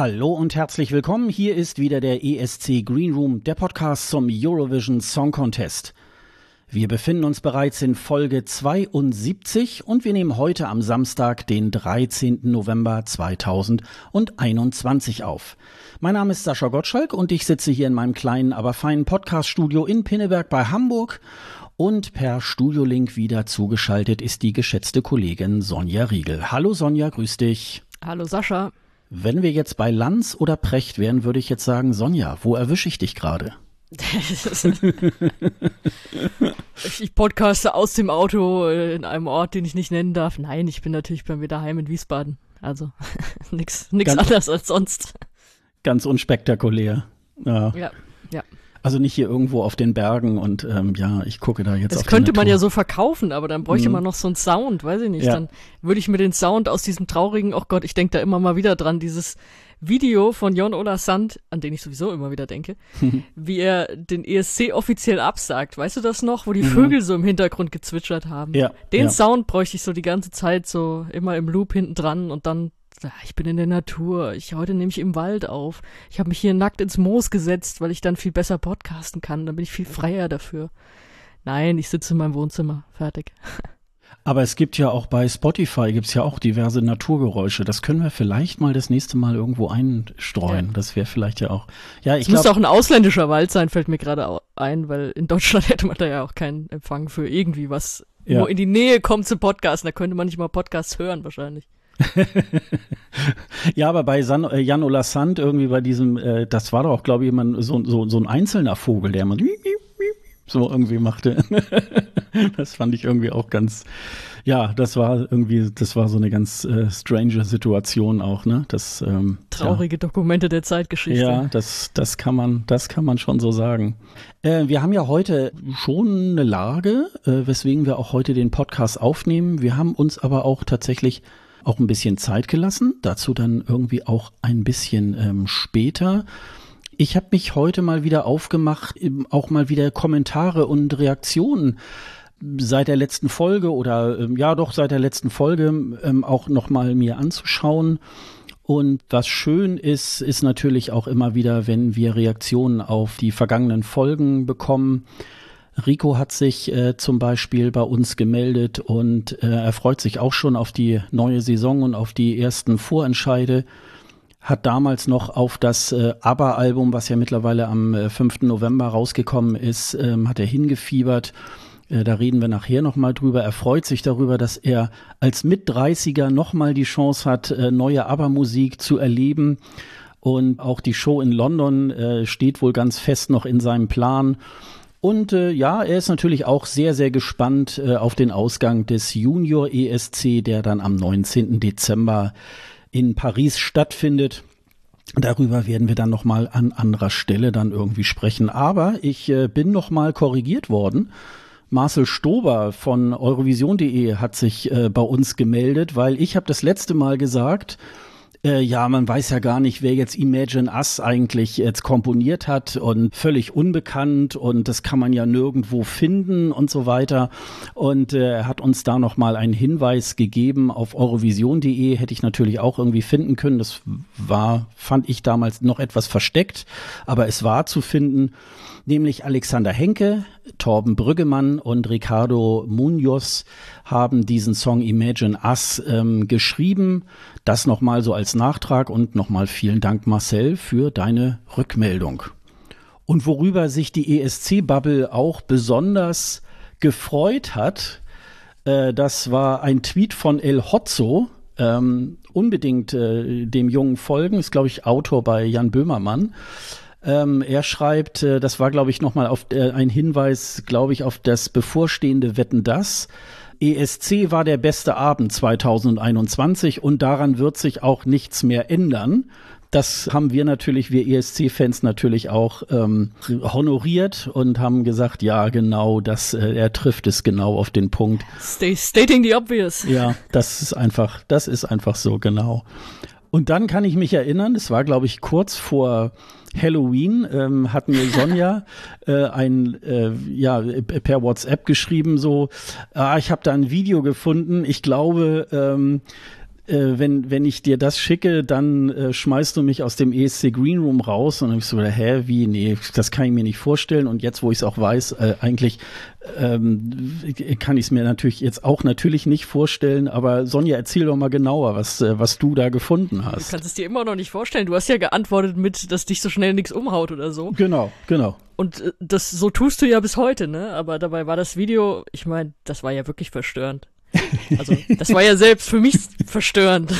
Hallo und herzlich willkommen. Hier ist wieder der ESC Green Room, der Podcast zum Eurovision Song Contest. Wir befinden uns bereits in Folge 72 und wir nehmen heute am Samstag, den 13. November 2021 auf. Mein Name ist Sascha Gottschalk und ich sitze hier in meinem kleinen, aber feinen Podcaststudio in Pinneberg bei Hamburg und per Studiolink wieder zugeschaltet ist die geschätzte Kollegin Sonja Riegel. Hallo Sonja, grüß dich. Hallo Sascha. Wenn wir jetzt bei Lanz oder Precht wären, würde ich jetzt sagen, Sonja, wo erwische ich dich gerade? ich podcaste aus dem Auto in einem Ort, den ich nicht nennen darf. Nein, ich bin natürlich bei mir daheim in Wiesbaden. Also nichts nix anders als sonst. Ganz unspektakulär. Ja, ja. ja. Also nicht hier irgendwo auf den Bergen und ähm, ja, ich gucke da jetzt. Das könnte man ja so verkaufen, aber dann bräuchte mhm. man noch so einen Sound, weiß ich nicht. Ja. Dann würde ich mir den Sound aus diesem traurigen, oh Gott, ich denke da immer mal wieder dran, dieses Video von Jon Ola Sand, an den ich sowieso immer wieder denke, wie er den ESC offiziell absagt. Weißt du das noch, wo die mhm. Vögel so im Hintergrund gezwitschert haben? Ja. Den ja. Sound bräuchte ich so die ganze Zeit so immer im Loop hinten dran und dann ich bin in der Natur, ich heute nehme ich im Wald auf. Ich habe mich hier nackt ins Moos gesetzt, weil ich dann viel besser podcasten kann, dann bin ich viel freier dafür. Nein, ich sitze in meinem Wohnzimmer, fertig. Aber es gibt ja auch bei Spotify gibt's ja auch diverse Naturgeräusche. Das können wir vielleicht mal das nächste Mal irgendwo einstreuen. Ja. Das wäre vielleicht ja auch. Ja, ich glaube. müsste auch ein ausländischer Wald sein, fällt mir gerade ein, weil in Deutschland hätte man da ja auch keinen Empfang für irgendwie was, ja. wo in die Nähe kommt zu Podcasten. Da könnte man nicht mal Podcasts hören wahrscheinlich. ja, aber bei San, äh, Jan Ola Sand irgendwie bei diesem, äh, das war doch auch, glaube ich, immer so, so, so ein einzelner Vogel, der immer so irgendwie machte. das fand ich irgendwie auch ganz, ja, das war irgendwie, das war so eine ganz äh, strange Situation auch, ne? Das ähm, traurige ja. Dokumente der Zeitgeschichte. Ja, das, das kann man, das kann man schon so sagen. Äh, wir haben ja heute schon eine Lage, äh, weswegen wir auch heute den Podcast aufnehmen. Wir haben uns aber auch tatsächlich auch ein bisschen Zeit gelassen, dazu dann irgendwie auch ein bisschen ähm, später. Ich habe mich heute mal wieder aufgemacht, auch mal wieder Kommentare und Reaktionen seit der letzten Folge oder ähm, ja doch seit der letzten Folge ähm, auch noch mal mir anzuschauen. Und was schön ist, ist natürlich auch immer wieder, wenn wir Reaktionen auf die vergangenen Folgen bekommen. Rico hat sich äh, zum Beispiel bei uns gemeldet und äh, er freut sich auch schon auf die neue Saison und auf die ersten Vorentscheide. Hat damals noch auf das äh, ABBA-Album, was ja mittlerweile am äh, 5. November rausgekommen ist, ähm, hat er hingefiebert. Äh, da reden wir nachher nochmal drüber. Er freut sich darüber, dass er als Mit-30er nochmal die Chance hat, äh, neue ABBA-Musik zu erleben. Und auch die Show in London äh, steht wohl ganz fest noch in seinem Plan. Und äh, ja, er ist natürlich auch sehr, sehr gespannt äh, auf den Ausgang des Junior ESC, der dann am 19. Dezember in Paris stattfindet. Darüber werden wir dann nochmal an anderer Stelle dann irgendwie sprechen. Aber ich äh, bin nochmal korrigiert worden. Marcel Stober von Eurovision.de hat sich äh, bei uns gemeldet, weil ich habe das letzte Mal gesagt, äh, ja, man weiß ja gar nicht, wer jetzt Imagine Us eigentlich jetzt komponiert hat und völlig unbekannt und das kann man ja nirgendwo finden und so weiter. Und äh, er hat uns da nochmal einen Hinweis gegeben auf eurovision.de, hätte ich natürlich auch irgendwie finden können. Das war, fand ich damals noch etwas versteckt, aber es war zu finden nämlich Alexander Henke, Torben Brüggemann und Ricardo Munoz haben diesen Song Imagine Us ähm, geschrieben. Das nochmal so als Nachtrag und nochmal vielen Dank Marcel für deine Rückmeldung. Und worüber sich die ESC-Bubble auch besonders gefreut hat, äh, das war ein Tweet von El Hotzo, ähm, unbedingt äh, dem Jungen folgen, ist glaube ich Autor bei Jan Böhmermann. Ähm, er schreibt, äh, das war, glaube ich, nochmal auf äh, ein Hinweis, glaube ich, auf das bevorstehende Wetten das. ESC war der beste Abend 2021 und daran wird sich auch nichts mehr ändern. Das haben wir natürlich, wir ESC-Fans natürlich auch ähm, honoriert und haben gesagt, ja, genau, das, äh, er trifft es genau auf den Punkt. Stay, stating the obvious. Ja, das ist einfach, das ist einfach so, genau. Und dann kann ich mich erinnern, es war, glaube ich, kurz vor Halloween ähm, hat mir Sonja äh, ein äh, ja per WhatsApp geschrieben so, ah, ich habe da ein Video gefunden. Ich glaube, ähm, äh, wenn, wenn ich dir das schicke, dann äh, schmeißt du mich aus dem ESC Green Room raus. Und dann habe ich so, hä, wie, nee, das kann ich mir nicht vorstellen. Und jetzt, wo ich es auch weiß, äh, eigentlich ähm, kann ich es mir natürlich jetzt auch natürlich nicht vorstellen. Aber Sonja, erzähl doch mal genauer, was, äh, was du da gefunden hast. Du kannst es dir immer noch nicht vorstellen. Du hast ja geantwortet mit, dass dich so schnell nichts umhaut oder so. Genau, genau. Und äh, das so tust du ja bis heute, ne? Aber dabei war das Video, ich meine, das war ja wirklich verstörend. Also, das war ja selbst für mich verstörend.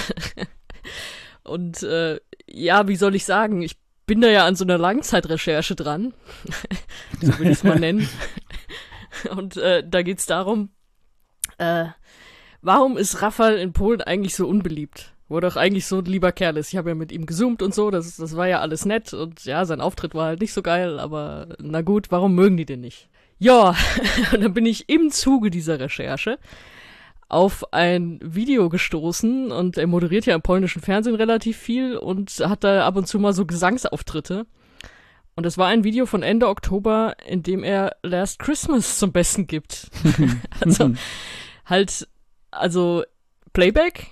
Und äh, ja, wie soll ich sagen? Ich bin da ja an so einer Langzeitrecherche dran. so will ich es mal nennen. Und äh, da geht's darum, äh, warum ist Rafael in Polen eigentlich so unbeliebt? Wo doch eigentlich so ein lieber Kerl ist. Ich habe ja mit ihm gezoomt und so, das, das war ja alles nett und ja, sein Auftritt war halt nicht so geil, aber na gut, warum mögen die den nicht? Ja, und dann bin ich im Zuge dieser Recherche auf ein Video gestoßen und er moderiert ja im polnischen Fernsehen relativ viel und hat da ab und zu mal so Gesangsauftritte. Und es war ein Video von Ende Oktober, in dem er Last Christmas zum Besten gibt. also halt, also Playback.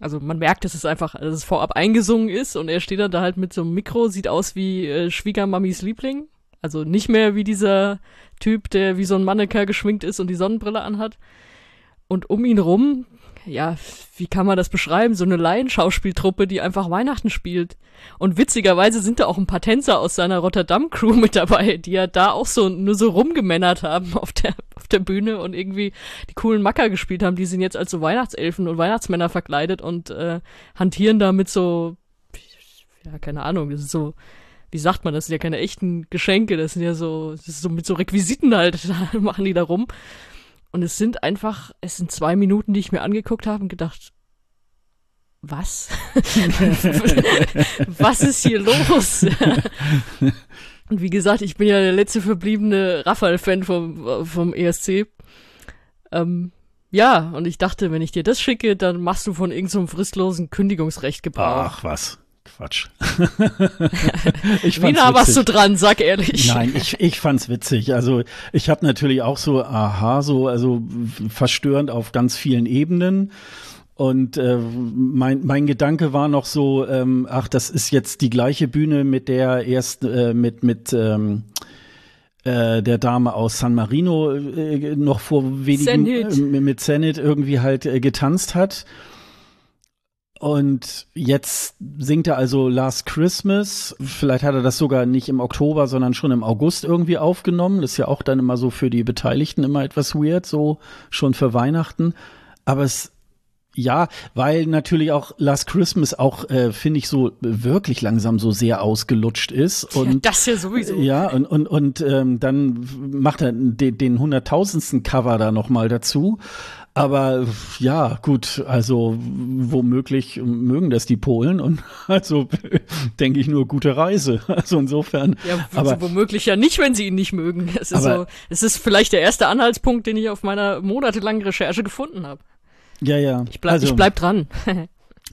Also man merkt, dass es einfach, dass es vorab eingesungen ist und er steht dann da halt mit so einem Mikro, sieht aus wie äh, Schwiegermamis Liebling. Also nicht mehr wie dieser Typ, der wie so ein Mannequin geschminkt ist und die Sonnenbrille anhat, und um ihn rum, ja, wie kann man das beschreiben? So eine Laienschauspieltruppe, die einfach Weihnachten spielt. Und witzigerweise sind da auch ein paar Tänzer aus seiner Rotterdam-Crew mit dabei, die ja da auch so nur so rumgemännert haben auf der, auf der Bühne und irgendwie die coolen Macker gespielt haben. Die sind jetzt als so Weihnachtselfen und Weihnachtsmänner verkleidet und äh, hantieren da mit so, ja, keine Ahnung, das ist so, wie sagt man, das sind ja keine echten Geschenke, das sind ja so, das ist so mit so Requisiten halt, machen die da rum. Und es sind einfach, es sind zwei Minuten, die ich mir angeguckt habe und gedacht, was? was ist hier los? und wie gesagt, ich bin ja der letzte verbliebene Raphael-Fan vom, vom ESC. Ähm, ja, und ich dachte, wenn ich dir das schicke, dann machst du von irgendeinem so fristlosen Kündigungsrecht Gebrauch. Ach was. Quatsch. ich Wie nah warst du dran, sag ehrlich. Nein, ich, ich fand's witzig. Also ich habe natürlich auch so, aha, so, also verstörend auf ganz vielen Ebenen. Und äh, mein, mein Gedanke war noch so, ähm, ach, das ist jetzt die gleiche Bühne, mit der erst äh, mit, mit ähm, äh, der Dame aus San Marino äh, noch vor wenigen äh, mit Zenit irgendwie halt äh, getanzt hat. Und jetzt singt er also Last Christmas. Vielleicht hat er das sogar nicht im Oktober, sondern schon im August irgendwie aufgenommen. Das ist ja auch dann immer so für die Beteiligten immer etwas weird, so schon für Weihnachten. Aber es ja, weil natürlich auch Last Christmas auch, äh, finde ich, so wirklich langsam so sehr ausgelutscht ist. Und, ja, das ja sowieso. Ja, und, und, und ähm, dann macht er den, den hunderttausendsten Cover da nochmal dazu. Aber ja, gut, also womöglich mögen das die Polen und also denke ich nur gute Reise. Also insofern. Ja, aber womöglich ja nicht, wenn sie ihn nicht mögen. Es ist, aber, so, es ist vielleicht der erste Anhaltspunkt, den ich auf meiner monatelangen Recherche gefunden habe. Ja, ja. Ich bleib, also, ich bleib dran.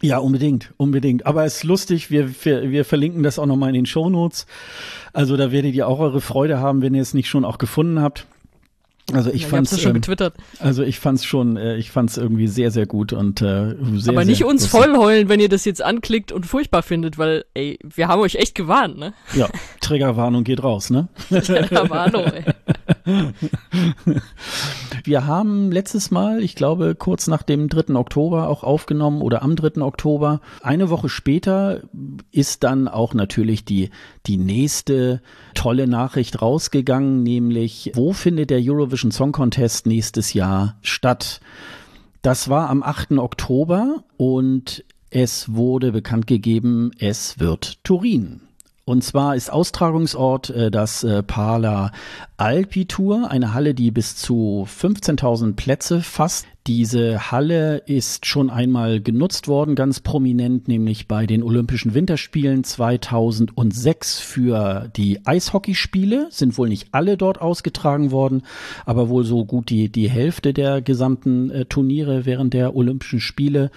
ja, unbedingt, unbedingt. Aber es ist lustig, wir, wir, wir verlinken das auch nochmal in den Shownotes. Also da werdet ihr auch eure Freude haben, wenn ihr es nicht schon auch gefunden habt. Also ich ja, fand's schon ähm, getwittert. Also ich fand's schon, äh, ich fand's irgendwie sehr sehr gut und äh, sehr, Aber nicht sehr uns vollheulen, wenn ihr das jetzt anklickt und furchtbar findet, weil ey, wir haben euch echt gewarnt, ne? Ja, Triggerwarnung geht raus, ne? Triggerwarnung. ey. Wir haben letztes Mal, ich glaube kurz nach dem 3. Oktober auch aufgenommen oder am 3. Oktober. Eine Woche später ist dann auch natürlich die die nächste tolle Nachricht rausgegangen, nämlich wo findet der Eurovision Song Contest nächstes Jahr statt? Das war am 8. Oktober und es wurde bekannt gegeben, es wird Turin. Und zwar ist Austragungsort äh, das äh, Pala Alpitur, eine Halle, die bis zu 15.000 Plätze fasst. Diese Halle ist schon einmal genutzt worden, ganz prominent, nämlich bei den Olympischen Winterspielen 2006 für die Eishockeyspiele. Sind wohl nicht alle dort ausgetragen worden, aber wohl so gut die, die Hälfte der gesamten äh, Turniere während der Olympischen Spiele.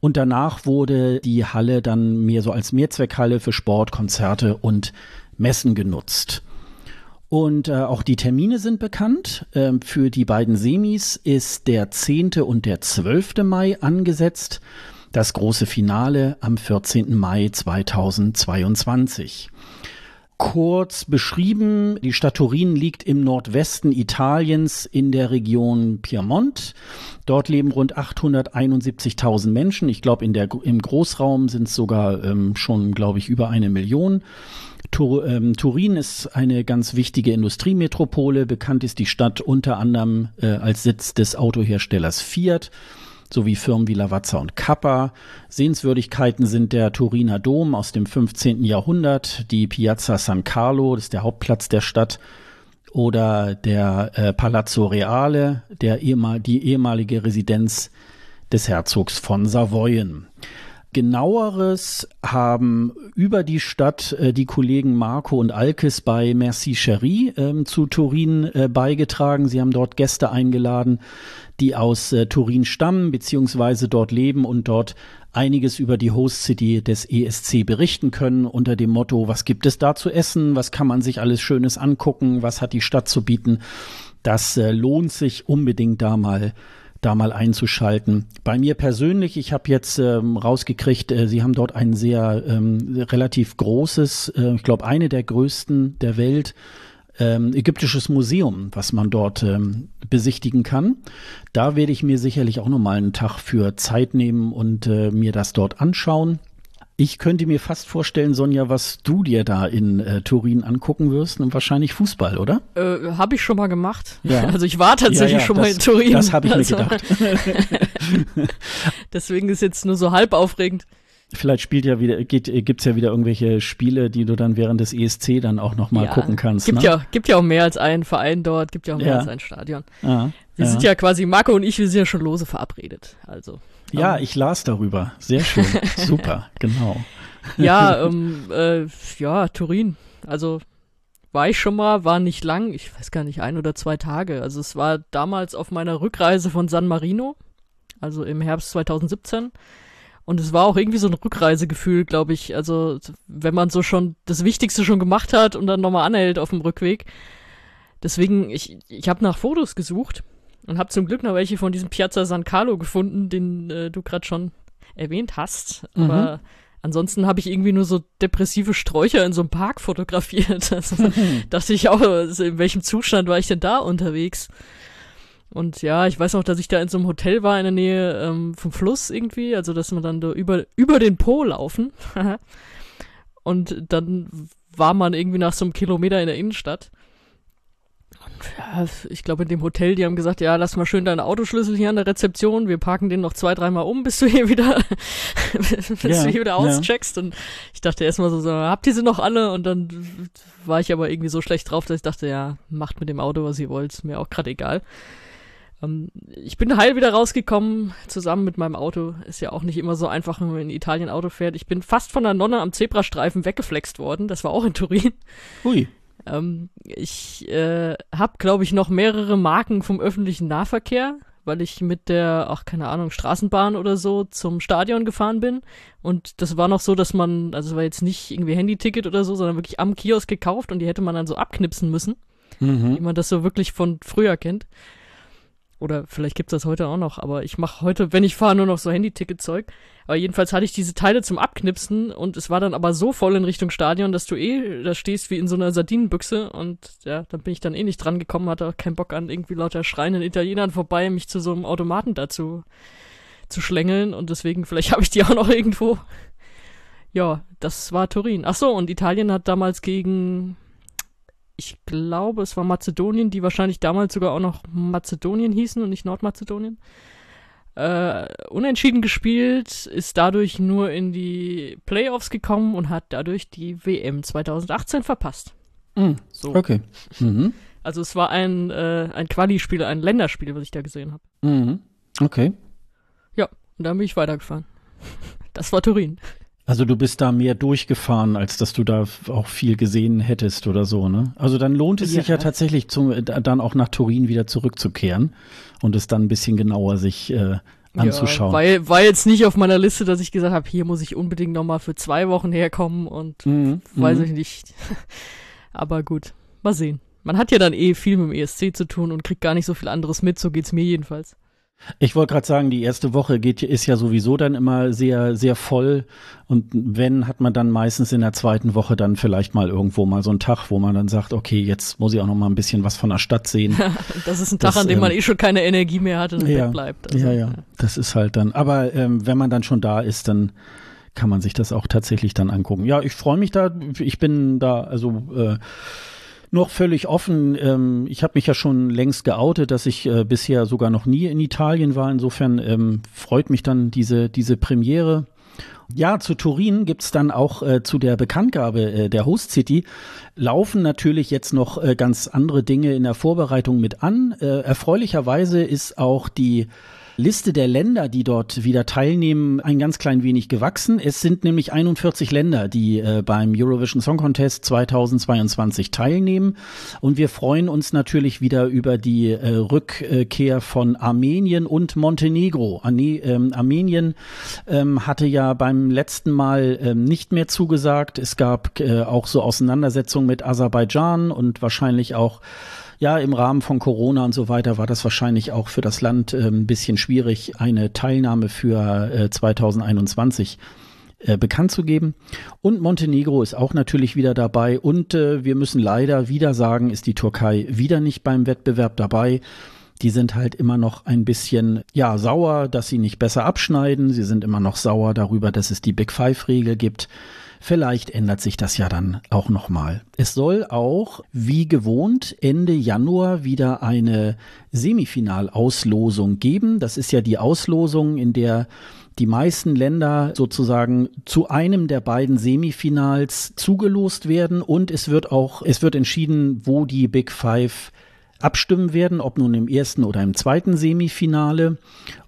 Und danach wurde die Halle dann mehr so als Mehrzweckhalle für Sport, Konzerte und Messen genutzt. Und äh, auch die Termine sind bekannt. Ähm, für die beiden Semis ist der 10. und der 12. Mai angesetzt. Das große Finale am 14. Mai 2022. Kurz beschrieben, die Stadt Turin liegt im Nordwesten Italiens in der Region Piemont. Dort leben rund 871.000 Menschen. Ich glaube, im Großraum sind es sogar ähm, schon, glaube ich, über eine Million. Tur ähm, Turin ist eine ganz wichtige Industriemetropole. Bekannt ist die Stadt unter anderem äh, als Sitz des Autoherstellers Fiat sowie Firmen wie Lavazza und Kappa. Sehenswürdigkeiten sind der Turiner Dom aus dem 15. Jahrhundert, die Piazza San Carlo, das ist der Hauptplatz der Stadt, oder der äh, Palazzo Reale, der ehemal die ehemalige Residenz des Herzogs von Savoyen. Genaueres haben über die Stadt äh, die Kollegen Marco und Alkes bei Merci Cherie äh, zu Turin äh, beigetragen. Sie haben dort Gäste eingeladen, die aus äh, Turin stammen beziehungsweise dort leben und dort einiges über die Host City des ESC berichten können unter dem Motto, was gibt es da zu essen, was kann man sich alles Schönes angucken, was hat die Stadt zu bieten. Das äh, lohnt sich unbedingt da mal da mal einzuschalten. Bei mir persönlich, ich habe jetzt ähm, rausgekriegt, äh, Sie haben dort ein sehr ähm, relativ großes, äh, ich glaube eine der größten der Welt, ähm, ägyptisches Museum, was man dort ähm, besichtigen kann. Da werde ich mir sicherlich auch nochmal einen Tag für Zeit nehmen und äh, mir das dort anschauen. Ich könnte mir fast vorstellen, Sonja, was du dir da in äh, Turin angucken wirst und wahrscheinlich Fußball, oder? Äh, habe ich schon mal gemacht. Ja. Also ich war tatsächlich ja, ja, schon das, mal in Turin. Das habe ich also, mir gedacht. Deswegen ist jetzt nur so halb aufregend. Vielleicht spielt ja wieder, geht, gibt's ja wieder irgendwelche Spiele, die du dann während des ESC dann auch nochmal ja, gucken kannst. Gibt ne? ja, gibt ja auch mehr als einen Verein dort, gibt ja auch mehr ja. als ein Stadion. Ah, wir ja. sind ja quasi, Marco und ich, wir sind ja schon lose verabredet. Also. Ja, ich las darüber. Sehr schön. Super, genau. Ja, ähm, äh, ja, Turin. Also war ich schon mal, war nicht lang, ich weiß gar nicht, ein oder zwei Tage. Also es war damals auf meiner Rückreise von San Marino, also im Herbst 2017. Und es war auch irgendwie so ein Rückreisegefühl, glaube ich. Also, wenn man so schon das Wichtigste schon gemacht hat und dann nochmal anhält auf dem Rückweg. Deswegen, ich, ich habe nach Fotos gesucht und habe zum Glück noch welche von diesem Piazza San Carlo gefunden, den äh, du gerade schon erwähnt hast. Mhm. Aber ansonsten habe ich irgendwie nur so depressive Sträucher in so einem Park fotografiert. Also, dachte ich auch, also in welchem Zustand war ich denn da unterwegs? Und ja, ich weiß noch, dass ich da in so einem Hotel war in der Nähe ähm, vom Fluss irgendwie, also dass man dann da über, über den Po laufen. und dann war man irgendwie nach so einem Kilometer in der Innenstadt. Ja, ich glaube in dem Hotel, die haben gesagt, ja, lass mal schön deinen Autoschlüssel hier an der Rezeption, wir parken den noch zwei, dreimal um, bis du hier wieder, bis ja, du hier wieder auscheckst. Ja. Und ich dachte erstmal so, so, habt ihr sie noch alle? Und dann war ich aber irgendwie so schlecht drauf, dass ich dachte, ja, macht mit dem Auto, was ihr wollt, ist mir auch gerade egal. Ähm, ich bin heil wieder rausgekommen, zusammen mit meinem Auto. Ist ja auch nicht immer so einfach, wenn man in Italien Auto fährt. Ich bin fast von der Nonne am Zebrastreifen weggeflext worden. Das war auch in Turin. Hui. Ähm, ich äh, habe, glaube ich, noch mehrere Marken vom öffentlichen Nahverkehr, weil ich mit der, ach keine Ahnung, Straßenbahn oder so zum Stadion gefahren bin. Und das war noch so, dass man, also es war jetzt nicht irgendwie Handyticket oder so, sondern wirklich am Kiosk gekauft und die hätte man dann so abknipsen müssen. Mhm. Wie man das so wirklich von früher kennt. Oder vielleicht gibt's das heute auch noch, aber ich mache heute, wenn ich fahre, nur noch so Handy-Ticket-Zeug. Aber jedenfalls hatte ich diese Teile zum Abknipsen und es war dann aber so voll in Richtung Stadion, dass du eh da stehst wie in so einer Sardinenbüchse und ja, dann bin ich dann eh nicht dran gekommen, hatte auch keinen Bock an irgendwie lauter schreienden Italienern vorbei, mich zu so einem Automaten dazu zu schlängeln und deswegen, vielleicht habe ich die auch noch irgendwo. Ja, das war Turin. Ach so, und Italien hat damals gegen ich glaube, es war Mazedonien, die wahrscheinlich damals sogar auch noch Mazedonien hießen und nicht Nordmazedonien. Äh, unentschieden gespielt, ist dadurch nur in die Playoffs gekommen und hat dadurch die WM 2018 verpasst. Mhm. So. Okay. Mhm. Also es war ein, äh, ein Quali-Spiel, ein Länderspiel, was ich da gesehen habe. Mhm. Okay. Ja, und dann bin ich weitergefahren. Das war Turin. Also du bist da mehr durchgefahren, als dass du da auch viel gesehen hättest oder so, ne? Also dann lohnt es ja. sich ja tatsächlich zum, dann auch nach Turin wieder zurückzukehren und es dann ein bisschen genauer sich äh, anzuschauen. Ja, weil war jetzt nicht auf meiner Liste, dass ich gesagt habe, hier muss ich unbedingt noch mal für zwei Wochen herkommen und mhm, weiß mhm. ich nicht. Aber gut, mal sehen. Man hat ja dann eh viel mit dem ESC zu tun und kriegt gar nicht so viel anderes mit, so geht's mir jedenfalls. Ich wollte gerade sagen, die erste Woche geht, ist ja sowieso dann immer sehr, sehr voll. Und wenn, hat man dann meistens in der zweiten Woche dann vielleicht mal irgendwo mal so einen Tag, wo man dann sagt, okay, jetzt muss ich auch noch mal ein bisschen was von der Stadt sehen. das ist ein Tag, das, an dem ähm, man eh schon keine Energie mehr hat und ja, bleibt. Also, ja, ja, das ist halt dann. Aber ähm, wenn man dann schon da ist, dann kann man sich das auch tatsächlich dann angucken. Ja, ich freue mich da. Ich bin da, also äh, noch völlig offen. Ähm, ich habe mich ja schon längst geoutet, dass ich äh, bisher sogar noch nie in Italien war. Insofern ähm, freut mich dann diese, diese Premiere. Ja, zu Turin gibt's dann auch äh, zu der Bekanntgabe äh, der Host City laufen natürlich jetzt noch äh, ganz andere Dinge in der Vorbereitung mit an. Äh, erfreulicherweise ist auch die Liste der Länder, die dort wieder teilnehmen, ein ganz klein wenig gewachsen. Es sind nämlich 41 Länder, die äh, beim Eurovision Song Contest 2022 teilnehmen. Und wir freuen uns natürlich wieder über die äh, Rückkehr von Armenien und Montenegro. Arne ähm, Armenien ähm, hatte ja beim letzten Mal ähm, nicht mehr zugesagt. Es gab äh, auch so Auseinandersetzungen mit Aserbaidschan und wahrscheinlich auch ja, im Rahmen von Corona und so weiter war das wahrscheinlich auch für das Land äh, ein bisschen schwierig, eine Teilnahme für äh, 2021 äh, bekannt zu geben. Und Montenegro ist auch natürlich wieder dabei. Und äh, wir müssen leider wieder sagen, ist die Türkei wieder nicht beim Wettbewerb dabei. Die sind halt immer noch ein bisschen, ja, sauer, dass sie nicht besser abschneiden. Sie sind immer noch sauer darüber, dass es die Big Five-Regel gibt. Vielleicht ändert sich das ja dann auch nochmal. Es soll auch, wie gewohnt, Ende Januar wieder eine Semifinalauslosung geben. Das ist ja die Auslosung, in der die meisten Länder sozusagen zu einem der beiden Semifinals zugelost werden und es wird auch, es wird entschieden, wo die Big Five abstimmen werden, ob nun im ersten oder im zweiten Semifinale.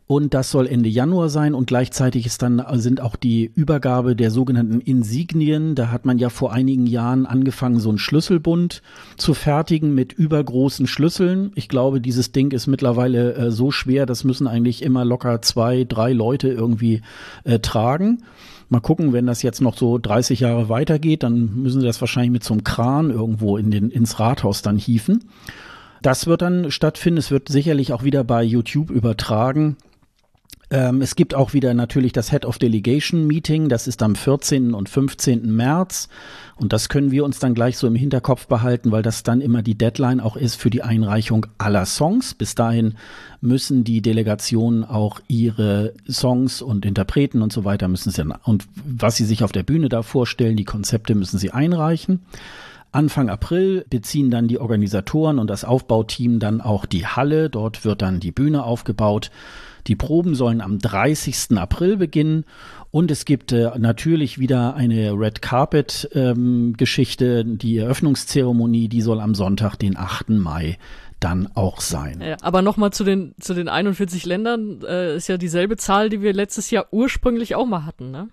Und das soll Ende Januar sein und gleichzeitig ist dann, sind auch die Übergabe der sogenannten Insignien. Da hat man ja vor einigen Jahren angefangen, so einen Schlüsselbund zu fertigen mit übergroßen Schlüsseln. Ich glaube, dieses Ding ist mittlerweile äh, so schwer, das müssen eigentlich immer locker zwei, drei Leute irgendwie äh, tragen. Mal gucken, wenn das jetzt noch so 30 Jahre weitergeht, dann müssen sie das wahrscheinlich mit so einem Kran irgendwo in den, ins Rathaus dann hieven. Das wird dann stattfinden. Es wird sicherlich auch wieder bei YouTube übertragen. Ähm, es gibt auch wieder natürlich das Head of Delegation Meeting, das ist am 14. und 15. März. Und das können wir uns dann gleich so im Hinterkopf behalten, weil das dann immer die Deadline auch ist für die Einreichung aller Songs. Bis dahin müssen die Delegationen auch ihre Songs und Interpreten und so weiter müssen sie und was sie sich auf der Bühne da vorstellen, die Konzepte müssen sie einreichen. Anfang April beziehen dann die Organisatoren und das Aufbauteam dann auch die Halle. Dort wird dann die Bühne aufgebaut. Die Proben sollen am 30. April beginnen und es gibt äh, natürlich wieder eine Red Carpet ähm, Geschichte. Die Eröffnungszeremonie, die soll am Sonntag, den 8. Mai dann auch sein. Aber nochmal zu den, zu den 41 Ländern, äh, ist ja dieselbe Zahl, die wir letztes Jahr ursprünglich auch mal hatten, ne?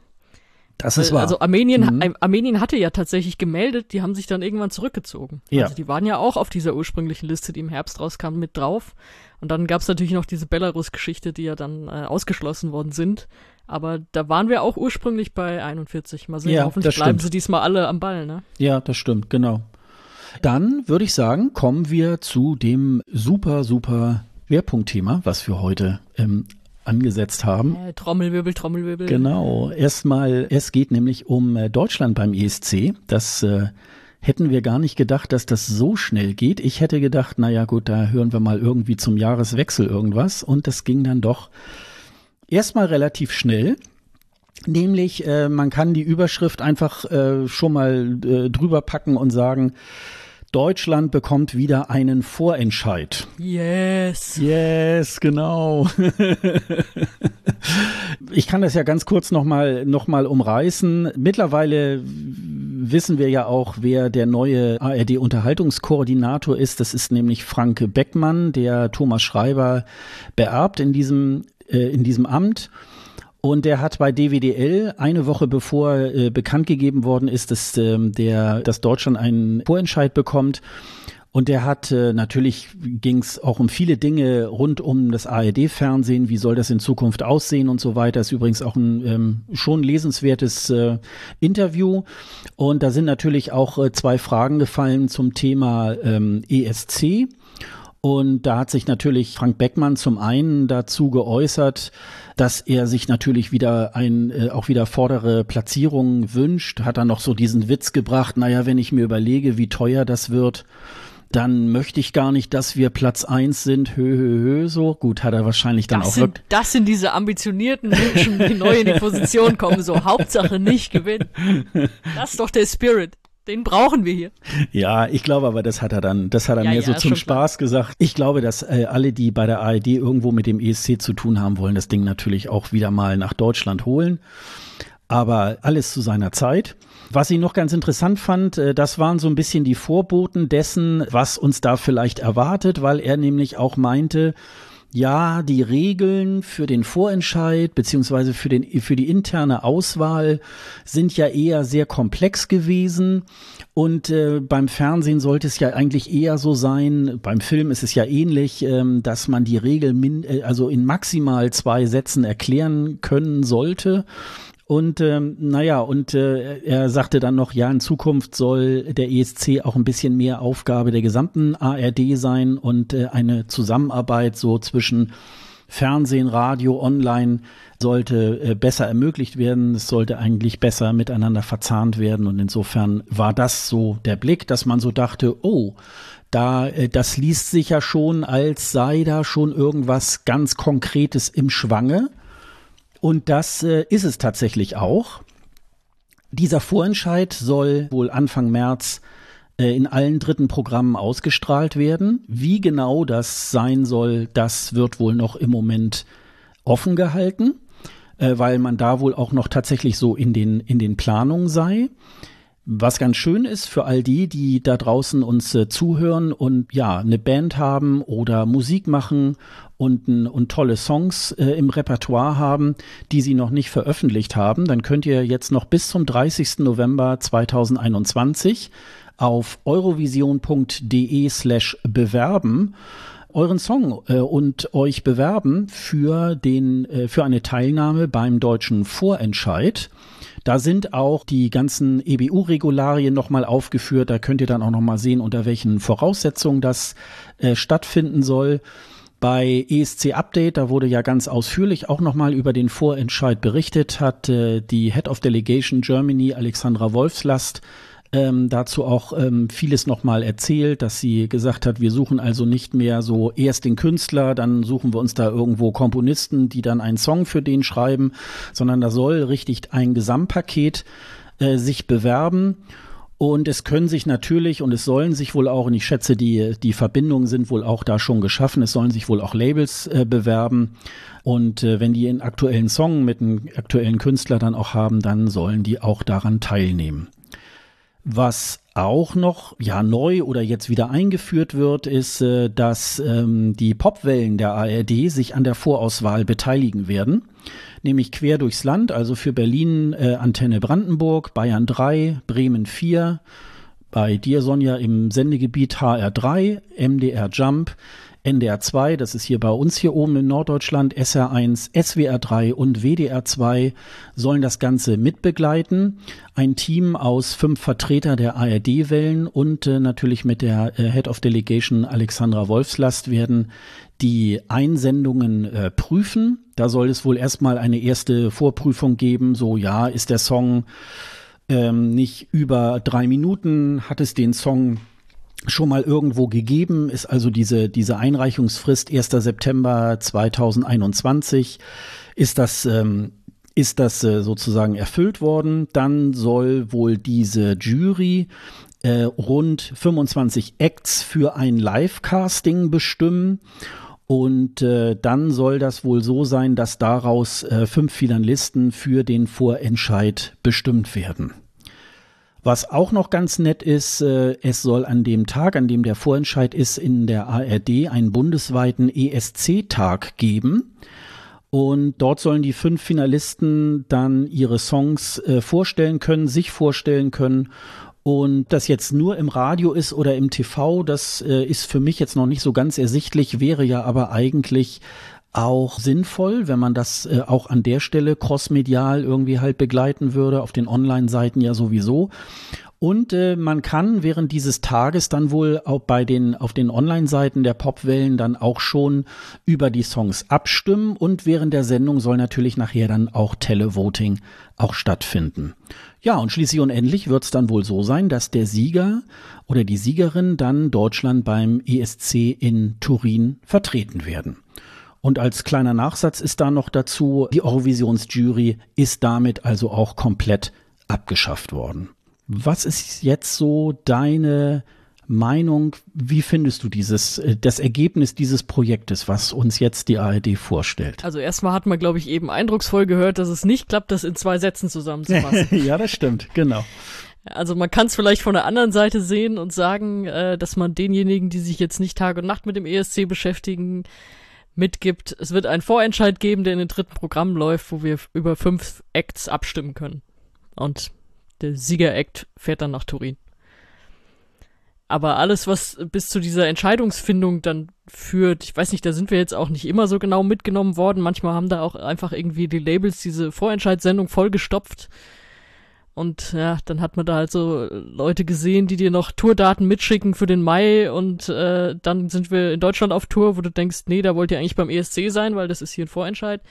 Das ist wahr. Also Armenien, mhm. Armenien hatte ja tatsächlich gemeldet, die haben sich dann irgendwann zurückgezogen. Ja. Also die waren ja auch auf dieser ursprünglichen Liste, die im Herbst rauskam, mit drauf. Und dann gab es natürlich noch diese Belarus-Geschichte, die ja dann äh, ausgeschlossen worden sind. Aber da waren wir auch ursprünglich bei 41. Mal sehen, ja, hoffentlich bleiben sie diesmal alle am Ball, ne? Ja, das stimmt, genau. Dann würde ich sagen, kommen wir zu dem super, super Schwerpunktthema, was wir heute ähm, angesetzt haben. Äh, Trommelwirbel, Trommelwirbel. Genau. Erstmal, es geht nämlich um äh, Deutschland beim ESC. Das äh, hätten wir gar nicht gedacht, dass das so schnell geht. Ich hätte gedacht, naja gut, da hören wir mal irgendwie zum Jahreswechsel irgendwas. Und das ging dann doch erstmal relativ schnell. Nämlich, äh, man kann die Überschrift einfach äh, schon mal äh, drüber packen und sagen, Deutschland bekommt wieder einen Vorentscheid. Yes. Yes, genau. ich kann das ja ganz kurz nochmal noch mal umreißen. Mittlerweile wissen wir ja auch, wer der neue ARD-Unterhaltungskoordinator ist. Das ist nämlich Frank Beckmann, der Thomas Schreiber beerbt in diesem, äh, in diesem Amt. Und der hat bei DWDL eine Woche bevor äh, bekannt gegeben worden ist, dass, ähm, der, dass Deutschland einen Vorentscheid bekommt, Und der hat äh, natürlich ging es auch um viele Dinge rund um das ARD-Fernsehen. Wie soll das in Zukunft aussehen und so weiter. Ist übrigens auch ein ähm, schon lesenswertes äh, Interview. Und da sind natürlich auch äh, zwei Fragen gefallen zum Thema ähm, ESC. Und da hat sich natürlich Frank Beckmann zum einen dazu geäußert, dass er sich natürlich wieder ein, äh, auch wieder vordere Platzierungen wünscht. Hat dann noch so diesen Witz gebracht, naja, wenn ich mir überlege, wie teuer das wird, dann möchte ich gar nicht, dass wir Platz eins sind, hö, hö, hö, so. Gut, hat er wahrscheinlich dann das auch. Sind, das sind diese ambitionierten Menschen, die neu in die Position kommen, so Hauptsache nicht gewinnen. Das ist doch der Spirit. Den brauchen wir hier. Ja, ich glaube aber, das hat er dann, das hat er ja, mehr ja, so zum Spaß klar. gesagt. Ich glaube, dass äh, alle, die bei der ARD irgendwo mit dem ESC zu tun haben wollen, das Ding natürlich auch wieder mal nach Deutschland holen. Aber alles zu seiner Zeit. Was ich noch ganz interessant fand, äh, das waren so ein bisschen die Vorboten dessen, was uns da vielleicht erwartet, weil er nämlich auch meinte, ja, die Regeln für den Vorentscheid beziehungsweise für, den, für die interne Auswahl sind ja eher sehr komplex gewesen. Und äh, beim Fernsehen sollte es ja eigentlich eher so sein, beim Film ist es ja ähnlich, ähm, dass man die Regel min äh, also in maximal zwei Sätzen erklären können sollte. Und ähm, naja, und äh, er sagte dann noch, ja, in Zukunft soll der ESC auch ein bisschen mehr Aufgabe der gesamten ARD sein und äh, eine Zusammenarbeit so zwischen Fernsehen, Radio, Online sollte äh, besser ermöglicht werden. Es sollte eigentlich besser miteinander verzahnt werden. Und insofern war das so der Blick, dass man so dachte, oh, da, äh, das liest sich ja schon, als sei da schon irgendwas ganz Konkretes im Schwange. Und das äh, ist es tatsächlich auch. Dieser Vorentscheid soll wohl Anfang März äh, in allen dritten Programmen ausgestrahlt werden. Wie genau das sein soll, das wird wohl noch im Moment offen gehalten, äh, weil man da wohl auch noch tatsächlich so in den, in den Planungen sei. Was ganz schön ist für all die, die da draußen uns äh, zuhören und ja, eine Band haben oder Musik machen und, und tolle Songs äh, im Repertoire haben, die sie noch nicht veröffentlicht haben, dann könnt ihr jetzt noch bis zum 30. November 2021 auf eurovision.de slash bewerben euren Song äh, und euch bewerben für den äh, für eine Teilnahme beim deutschen Vorentscheid. Da sind auch die ganzen EBU-Regularien nochmal aufgeführt. Da könnt ihr dann auch nochmal sehen, unter welchen Voraussetzungen das äh, stattfinden soll. Bei ESC Update, da wurde ja ganz ausführlich auch nochmal über den Vorentscheid berichtet, hat äh, die Head of Delegation Germany, Alexandra Wolfslast, ähm, dazu auch ähm, vieles nochmal erzählt, dass sie gesagt hat, wir suchen also nicht mehr so erst den Künstler, dann suchen wir uns da irgendwo Komponisten, die dann einen Song für den schreiben, sondern da soll richtig ein Gesamtpaket äh, sich bewerben. Und es können sich natürlich und es sollen sich wohl auch, und ich schätze, die, die Verbindungen sind wohl auch da schon geschaffen, es sollen sich wohl auch Labels äh, bewerben. Und äh, wenn die einen aktuellen Song mit einem aktuellen Künstler dann auch haben, dann sollen die auch daran teilnehmen. Was auch noch ja neu oder jetzt wieder eingeführt wird, ist, äh, dass ähm, die Popwellen der ARD sich an der Vorauswahl beteiligen werden, nämlich quer durchs Land, also für Berlin äh, Antenne Brandenburg, Bayern 3, Bremen 4, bei dir Sonja im Sendegebiet HR3, MDR Jump, NDR 2, das ist hier bei uns hier oben in Norddeutschland, SR1, SWR 3 und WDR 2 sollen das Ganze mitbegleiten. Ein Team aus fünf Vertreter der ARD-Wellen und äh, natürlich mit der äh, Head of Delegation Alexandra Wolfslast werden die Einsendungen äh, prüfen. Da soll es wohl erstmal eine erste Vorprüfung geben, so ja, ist der Song ähm, nicht über drei Minuten, hat es den Song schon mal irgendwo gegeben, ist also diese, diese Einreichungsfrist 1. September 2021, ist das, ähm, ist das äh, sozusagen erfüllt worden. Dann soll wohl diese Jury äh, rund 25 Acts für ein Live-Casting bestimmen. Und äh, dann soll das wohl so sein, dass daraus äh, fünf Finalisten für den Vorentscheid bestimmt werden. Was auch noch ganz nett ist, äh, es soll an dem Tag, an dem der Vorentscheid ist, in der ARD einen bundesweiten ESC-Tag geben. Und dort sollen die fünf Finalisten dann ihre Songs äh, vorstellen können, sich vorstellen können Und das jetzt nur im Radio ist oder im TV, das äh, ist für mich jetzt noch nicht so ganz ersichtlich, wäre ja aber eigentlich auch sinnvoll, wenn man das äh, auch an der Stelle crossmedial irgendwie halt begleiten würde, auf den Online-Seiten ja sowieso. Und äh, man kann während dieses Tages dann wohl auch bei den auf den Online-Seiten der Popwellen dann auch schon über die Songs abstimmen und während der Sendung soll natürlich nachher dann auch Televoting auch stattfinden. Ja, und schließlich und endlich wird es dann wohl so sein, dass der Sieger oder die Siegerin dann Deutschland beim ESC in Turin vertreten werden. Und als kleiner Nachsatz ist da noch dazu, die Eurovisionsjury ist damit also auch komplett abgeschafft worden. Was ist jetzt so deine Meinung? Wie findest du dieses, äh, das Ergebnis dieses Projektes, was uns jetzt die ARD vorstellt? Also erstmal hat man, glaube ich, eben eindrucksvoll gehört, dass es nicht klappt, das in zwei Sätzen zusammenzufassen. ja, das stimmt, genau. Also man kann es vielleicht von der anderen Seite sehen und sagen, äh, dass man denjenigen, die sich jetzt nicht Tag und Nacht mit dem ESC beschäftigen, mitgibt, es wird einen Vorentscheid geben, der in den dritten Programm läuft, wo wir über fünf Acts abstimmen können. Und der Sieger-Act fährt dann nach Turin. Aber alles, was bis zu dieser Entscheidungsfindung dann führt, ich weiß nicht, da sind wir jetzt auch nicht immer so genau mitgenommen worden. Manchmal haben da auch einfach irgendwie die Labels diese Vorentscheidssendung vollgestopft. Und ja, dann hat man da halt so Leute gesehen, die dir noch Tourdaten mitschicken für den Mai und äh, dann sind wir in Deutschland auf Tour, wo du denkst, nee, da wollt ihr eigentlich beim ESC sein, weil das ist hier ein Vorentscheid.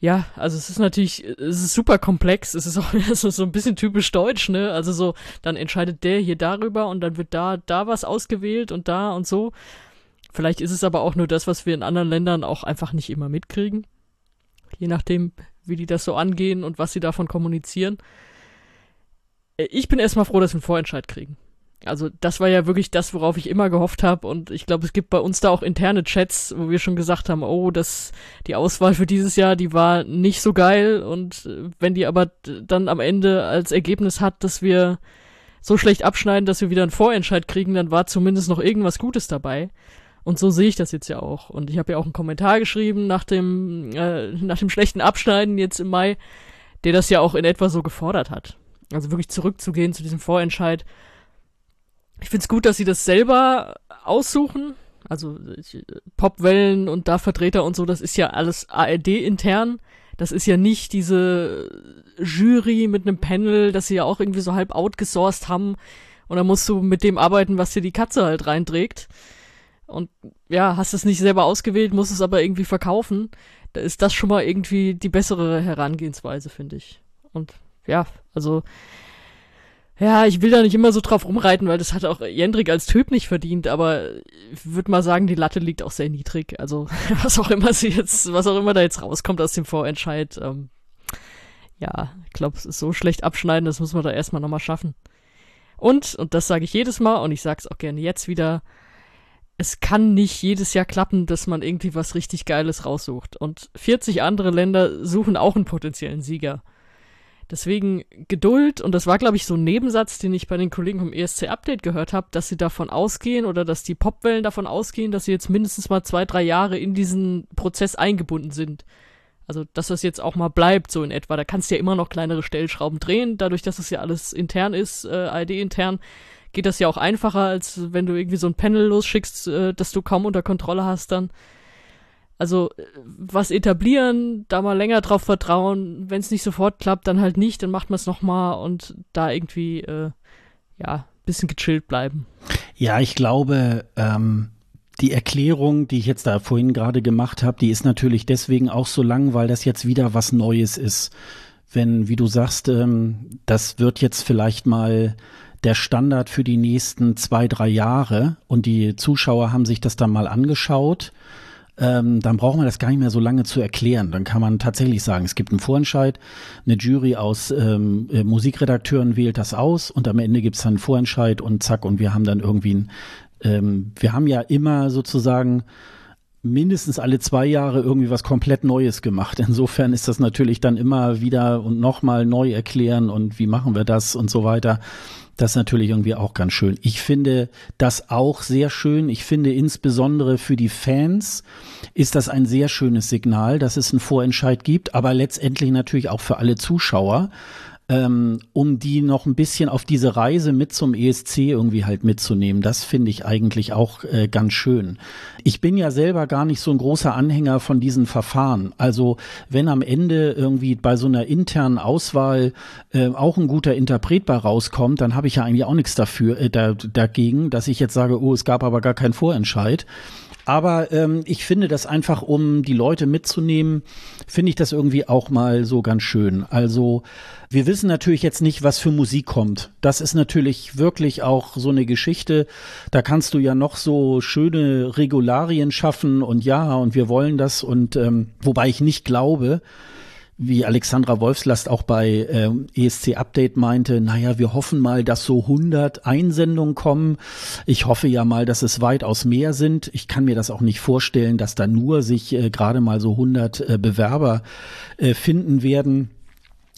Ja, also es ist natürlich, es ist super komplex, es ist auch so, so ein bisschen typisch deutsch, ne? Also so, dann entscheidet der hier darüber und dann wird da, da was ausgewählt und da und so. Vielleicht ist es aber auch nur das, was wir in anderen Ländern auch einfach nicht immer mitkriegen. Je nachdem, wie die das so angehen und was sie davon kommunizieren. Äh, ich bin erstmal froh, dass wir einen Vorentscheid kriegen. Also das war ja wirklich das, worauf ich immer gehofft habe und ich glaube, es gibt bei uns da auch interne Chats, wo wir schon gesagt haben, oh, das die Auswahl für dieses Jahr, die war nicht so geil und äh, wenn die aber dann am Ende als Ergebnis hat, dass wir so schlecht abschneiden, dass wir wieder einen Vorentscheid kriegen, dann war zumindest noch irgendwas Gutes dabei. Und so sehe ich das jetzt ja auch. Und ich habe ja auch einen Kommentar geschrieben nach dem, äh, nach dem schlechten Abschneiden jetzt im Mai, der das ja auch in etwa so gefordert hat. Also wirklich zurückzugehen zu diesem Vorentscheid. Ich finde es gut, dass sie das selber aussuchen. Also Popwellen und da Vertreter und so, das ist ja alles ARD intern. Das ist ja nicht diese Jury mit einem Panel, das sie ja auch irgendwie so halb outgesourced haben. Und dann musst du mit dem arbeiten, was dir die Katze halt reinträgt und ja, hast es nicht selber ausgewählt, musst es aber irgendwie verkaufen, da ist das schon mal irgendwie die bessere Herangehensweise, finde ich. Und ja, also ja, ich will da nicht immer so drauf rumreiten, weil das hat auch Jendrik als Typ nicht verdient, aber ich würde mal sagen, die Latte liegt auch sehr niedrig. Also was auch immer sie jetzt, was auch immer da jetzt rauskommt aus dem Vorentscheid, ähm, ja, ich glaube, es ist so schlecht abschneiden, das muss man da erstmal nochmal schaffen. Und, und das sage ich jedes Mal und ich sage es auch gerne jetzt wieder, es kann nicht jedes Jahr klappen, dass man irgendwie was richtig Geiles raussucht. Und 40 andere Länder suchen auch einen potenziellen Sieger. Deswegen Geduld, und das war, glaube ich, so ein Nebensatz, den ich bei den Kollegen vom ESC Update gehört habe, dass sie davon ausgehen oder dass die Popwellen davon ausgehen, dass sie jetzt mindestens mal zwei, drei Jahre in diesen Prozess eingebunden sind. Also, dass das jetzt auch mal bleibt, so in etwa. Da kannst du ja immer noch kleinere Stellschrauben drehen, dadurch, dass es das ja alles intern ist, äh, ARD-intern geht das ja auch einfacher, als wenn du irgendwie so ein Panel losschickst, äh, das du kaum unter Kontrolle hast dann. Also äh, was etablieren, da mal länger drauf vertrauen, wenn es nicht sofort klappt, dann halt nicht, dann macht man es nochmal und da irgendwie, äh, ja, bisschen gechillt bleiben. Ja, ich glaube, ähm, die Erklärung, die ich jetzt da vorhin gerade gemacht habe, die ist natürlich deswegen auch so lang, weil das jetzt wieder was Neues ist. Wenn, wie du sagst, ähm, das wird jetzt vielleicht mal der Standard für die nächsten zwei, drei Jahre und die Zuschauer haben sich das dann mal angeschaut, ähm, dann braucht man das gar nicht mehr so lange zu erklären. Dann kann man tatsächlich sagen, es gibt einen Vorentscheid, eine Jury aus ähm, äh, Musikredakteuren wählt das aus und am Ende gibt es dann einen Vorentscheid und zack und wir haben dann irgendwie ein, ähm, wir haben ja immer sozusagen mindestens alle zwei Jahre irgendwie was komplett Neues gemacht. Insofern ist das natürlich dann immer wieder und nochmal neu erklären und wie machen wir das und so weiter. Das ist natürlich irgendwie auch ganz schön. Ich finde das auch sehr schön. Ich finde insbesondere für die Fans ist das ein sehr schönes Signal, dass es einen Vorentscheid gibt, aber letztendlich natürlich auch für alle Zuschauer. Ähm, um die noch ein bisschen auf diese Reise mit zum ESC irgendwie halt mitzunehmen. Das finde ich eigentlich auch äh, ganz schön. Ich bin ja selber gar nicht so ein großer Anhänger von diesen Verfahren. Also wenn am Ende irgendwie bei so einer internen Auswahl äh, auch ein guter Interpret bei rauskommt, dann habe ich ja eigentlich auch nichts dafür äh, da, dagegen, dass ich jetzt sage, oh, es gab aber gar keinen Vorentscheid. Aber ähm, ich finde das einfach, um die Leute mitzunehmen, finde ich das irgendwie auch mal so ganz schön. Also wir wissen natürlich jetzt nicht, was für Musik kommt. Das ist natürlich wirklich auch so eine Geschichte. Da kannst du ja noch so schöne Regularien schaffen und ja, und wir wollen das. Und ähm, wobei ich nicht glaube, wie Alexandra Wolfslast auch bei äh, ESC Update meinte, naja, wir hoffen mal, dass so 100 Einsendungen kommen. Ich hoffe ja mal, dass es weitaus mehr sind. Ich kann mir das auch nicht vorstellen, dass da nur sich äh, gerade mal so 100 äh, Bewerber äh, finden werden.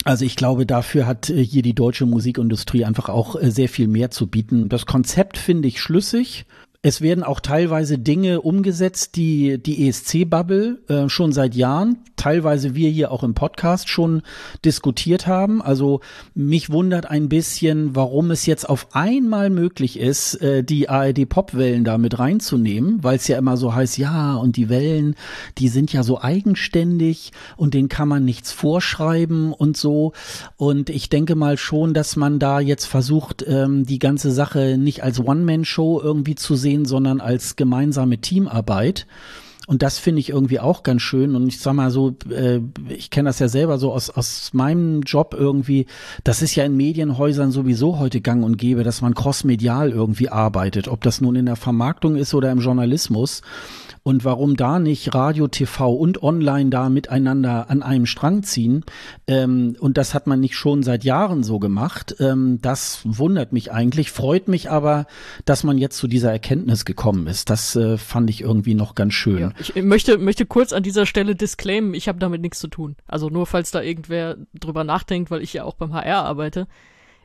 Also ich glaube, dafür hat äh, hier die deutsche Musikindustrie einfach auch äh, sehr viel mehr zu bieten. Das Konzept finde ich schlüssig. Es werden auch teilweise Dinge umgesetzt, die die ESC-Bubble äh, schon seit Jahren, teilweise wir hier auch im Podcast schon diskutiert haben. Also mich wundert ein bisschen, warum es jetzt auf einmal möglich ist, äh, die ARD-Popwellen da mit reinzunehmen, weil es ja immer so heißt, ja, und die Wellen, die sind ja so eigenständig und denen kann man nichts vorschreiben und so. Und ich denke mal schon, dass man da jetzt versucht, ähm, die ganze Sache nicht als One-Man-Show irgendwie zu sehen, sehen, sondern als gemeinsame Teamarbeit. Und das finde ich irgendwie auch ganz schön. Und ich sag mal so, äh, ich kenne das ja selber so aus, aus meinem Job irgendwie. Das ist ja in Medienhäusern sowieso heute gang und gäbe, dass man crossmedial irgendwie arbeitet. Ob das nun in der Vermarktung ist oder im Journalismus. Und warum da nicht Radio, TV und Online da miteinander an einem Strang ziehen? Ähm, und das hat man nicht schon seit Jahren so gemacht. Ähm, das wundert mich eigentlich, freut mich aber, dass man jetzt zu dieser Erkenntnis gekommen ist. Das äh, fand ich irgendwie noch ganz schön. Ja, ich möchte, möchte kurz an dieser Stelle disclaimen, ich habe damit nichts zu tun. Also nur falls da irgendwer drüber nachdenkt, weil ich ja auch beim HR arbeite.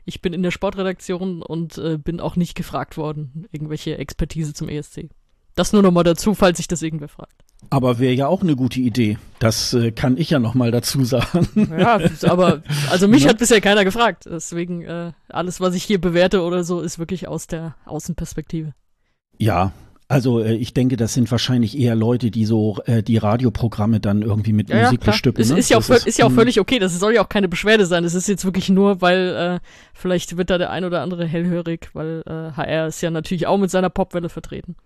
Ich bin in der Sportredaktion und äh, bin auch nicht gefragt worden, irgendwelche Expertise zum ESC. Das nur noch mal dazu, falls sich das irgendwer fragt. Aber wäre ja auch eine gute Idee. Das äh, kann ich ja noch mal dazu sagen. Ja, aber also mich ja. hat bisher keiner gefragt. Deswegen äh, alles, was ich hier bewerte oder so, ist wirklich aus der Außenperspektive. Ja, also äh, ich denke, das sind wahrscheinlich eher Leute, die so äh, die Radioprogramme dann irgendwie mit ja, Musik ja, bestücken. Es ne? ist ja, auch, ist, ist ja auch völlig okay. Das soll ja auch keine Beschwerde sein. Es ist jetzt wirklich nur, weil äh, vielleicht wird da der ein oder andere hellhörig, weil äh, HR ist ja natürlich auch mit seiner Popwelle vertreten.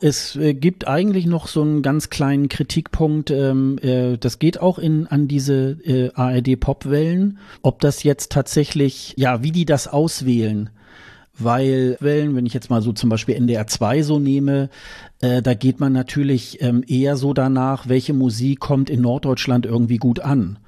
Es äh, gibt eigentlich noch so einen ganz kleinen Kritikpunkt, ähm, äh, das geht auch in, an diese äh, ARD-Popwellen, ob das jetzt tatsächlich, ja, wie die das auswählen. Weil Wellen, wenn ich jetzt mal so zum Beispiel NDR 2 so nehme, äh, da geht man natürlich ähm, eher so danach, welche Musik kommt in Norddeutschland irgendwie gut an.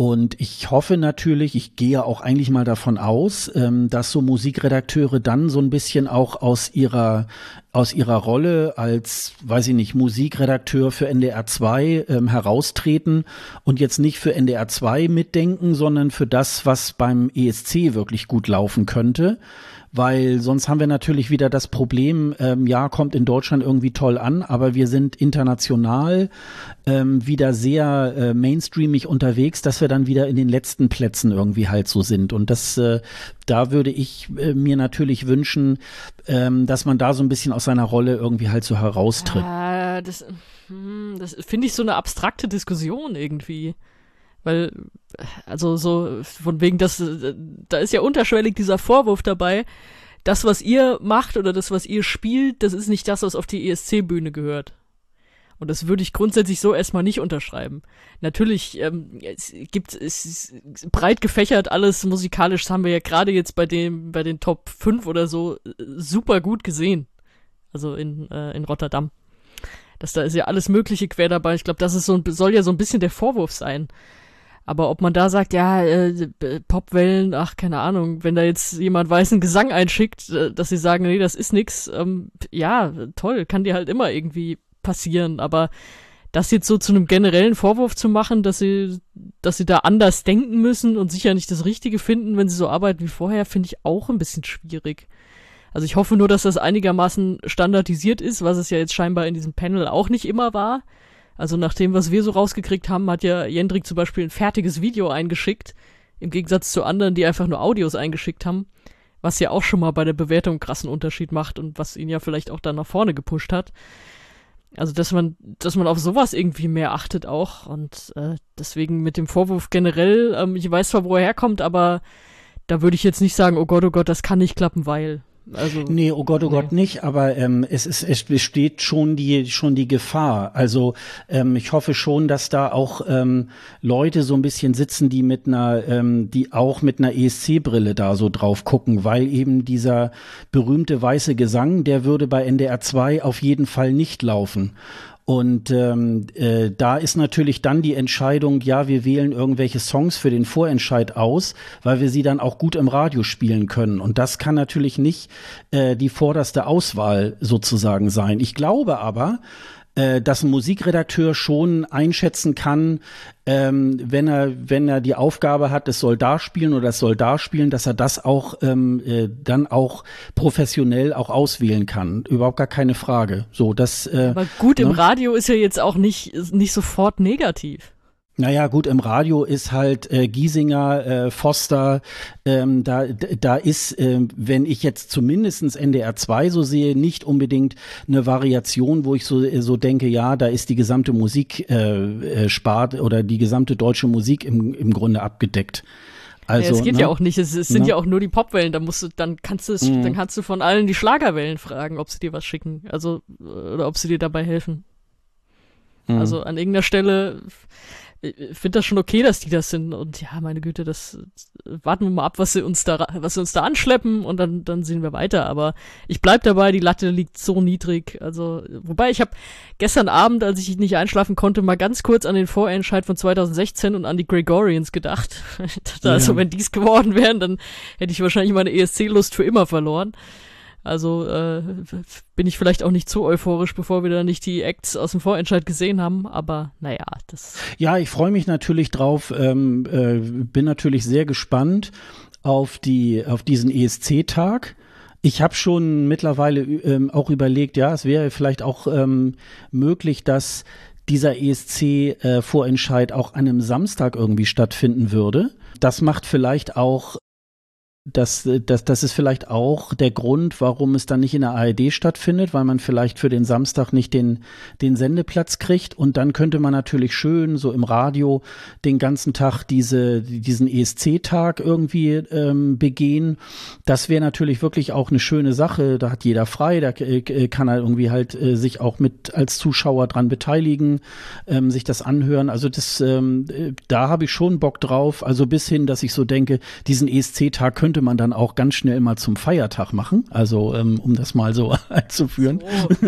Und ich hoffe natürlich, ich gehe auch eigentlich mal davon aus, ähm, dass so Musikredakteure dann so ein bisschen auch aus ihrer aus ihrer Rolle als, weiß ich nicht, Musikredakteur für NDR 2 ähm, heraustreten und jetzt nicht für NDR 2 mitdenken, sondern für das, was beim ESC wirklich gut laufen könnte weil sonst haben wir natürlich wieder das Problem, ähm, ja, kommt in Deutschland irgendwie toll an, aber wir sind international ähm, wieder sehr äh, mainstreamig unterwegs, dass wir dann wieder in den letzten Plätzen irgendwie halt so sind. Und das, äh, da würde ich äh, mir natürlich wünschen, ähm, dass man da so ein bisschen aus seiner Rolle irgendwie halt so heraustritt. Ah, das, hm, das finde ich so eine abstrakte Diskussion irgendwie. Weil, also so, von wegen, das, da ist ja unterschwellig dieser Vorwurf dabei, das, was ihr macht oder das, was ihr spielt, das ist nicht das, was auf die ESC-Bühne gehört. Und das würde ich grundsätzlich so erstmal nicht unterschreiben. Natürlich ähm, es gibt es ist breit gefächert alles musikalisch, das haben wir ja gerade jetzt bei dem bei den Top 5 oder so äh, super gut gesehen. Also in äh, in Rotterdam. Das da ist ja alles mögliche quer dabei. Ich glaube, das ist so ein, soll ja so ein bisschen der Vorwurf sein. Aber ob man da sagt, ja, äh, Popwellen, ach, keine Ahnung, wenn da jetzt jemand weißen Gesang einschickt, äh, dass sie sagen, nee, das ist nix, ähm, ja, toll, kann dir halt immer irgendwie passieren, aber das jetzt so zu einem generellen Vorwurf zu machen, dass sie, dass sie da anders denken müssen und sicher nicht das Richtige finden, wenn sie so arbeiten wie vorher, finde ich auch ein bisschen schwierig. Also ich hoffe nur, dass das einigermaßen standardisiert ist, was es ja jetzt scheinbar in diesem Panel auch nicht immer war. Also nach dem, was wir so rausgekriegt haben, hat ja Jendrik zum Beispiel ein fertiges Video eingeschickt, Im Gegensatz zu anderen, die einfach nur Audios eingeschickt haben, was ja auch schon mal bei der Bewertung einen krassen Unterschied macht und was ihn ja vielleicht auch dann nach vorne gepusht hat. Also, dass man, dass man auf sowas irgendwie mehr achtet auch und äh, deswegen mit dem Vorwurf generell, ähm, ich weiß zwar, wo er herkommt, aber da würde ich jetzt nicht sagen, oh Gott, oh Gott, das kann nicht klappen, weil. Also, nee, oh Gott, oh nee. Gott nicht, aber ähm, es, ist, es besteht schon die, schon die Gefahr. Also ähm, ich hoffe schon, dass da auch ähm, Leute so ein bisschen sitzen, die mit einer, ähm, die auch mit einer ESC-Brille da so drauf gucken, weil eben dieser berühmte weiße Gesang, der würde bei NDR 2 auf jeden Fall nicht laufen. Und ähm, äh, da ist natürlich dann die Entscheidung, ja, wir wählen irgendwelche Songs für den Vorentscheid aus, weil wir sie dann auch gut im Radio spielen können. Und das kann natürlich nicht äh, die vorderste Auswahl sozusagen sein. Ich glaube aber, äh, dass ein Musikredakteur schon einschätzen kann, ähm, wenn er wenn er die Aufgabe hat, es soll da spielen oder es soll da spielen, dass er das auch ähm, äh, dann auch professionell auch auswählen kann. Überhaupt gar keine Frage. So, das. Äh, Aber gut ne? im Radio ist ja jetzt auch nicht nicht sofort negativ. Naja, gut, im Radio ist halt äh, Giesinger, äh, Foster, ähm, da, da ist, äh, wenn ich jetzt zumindestens NDR 2 so sehe, nicht unbedingt eine Variation, wo ich so, so denke, ja, da ist die gesamte Musik äh, äh, spart oder die gesamte deutsche Musik im, im Grunde abgedeckt. Also, ja, es geht ne? ja auch nicht. Es, es sind ne? ja auch nur die Popwellen. Da musst du, dann kannst du, mhm. dann kannst du von allen die Schlagerwellen fragen, ob sie dir was schicken. Also oder ob sie dir dabei helfen. Mhm. Also an irgendeiner Stelle finde das schon okay, dass die das sind. Und ja, meine Güte, das warten wir mal ab, was sie uns da, was sie uns da anschleppen und dann, dann sehen wir weiter. Aber ich bleib dabei, die Latte liegt so niedrig. Also, wobei ich habe gestern Abend, als ich nicht einschlafen konnte, mal ganz kurz an den Vorentscheid von 2016 und an die Gregorians gedacht. also, ja. wenn dies geworden wären, dann hätte ich wahrscheinlich meine ESC-Lust für immer verloren. Also äh, bin ich vielleicht auch nicht zu euphorisch, bevor wir da nicht die Acts aus dem Vorentscheid gesehen haben. Aber naja, das. Ja, ich freue mich natürlich drauf. Ähm, äh, bin natürlich sehr gespannt auf die auf diesen ESC-Tag. Ich habe schon mittlerweile ähm, auch überlegt, ja, es wäre vielleicht auch ähm, möglich, dass dieser ESC-Vorentscheid äh, auch an einem Samstag irgendwie stattfinden würde. Das macht vielleicht auch das, das, das ist vielleicht auch der Grund, warum es dann nicht in der ARD stattfindet, weil man vielleicht für den Samstag nicht den, den Sendeplatz kriegt. Und dann könnte man natürlich schön so im Radio den ganzen Tag diese, diesen ESC-Tag irgendwie ähm, begehen. Das wäre natürlich wirklich auch eine schöne Sache. Da hat jeder frei, da äh, kann er irgendwie halt äh, sich auch mit als Zuschauer dran beteiligen, ähm, sich das anhören. Also das, ähm, äh, da habe ich schon Bock drauf. Also bis hin, dass ich so denke, diesen ESC-Tag könnte könnte man dann auch ganz schnell mal zum Feiertag machen. Also ähm, um das mal so einzuführen. So.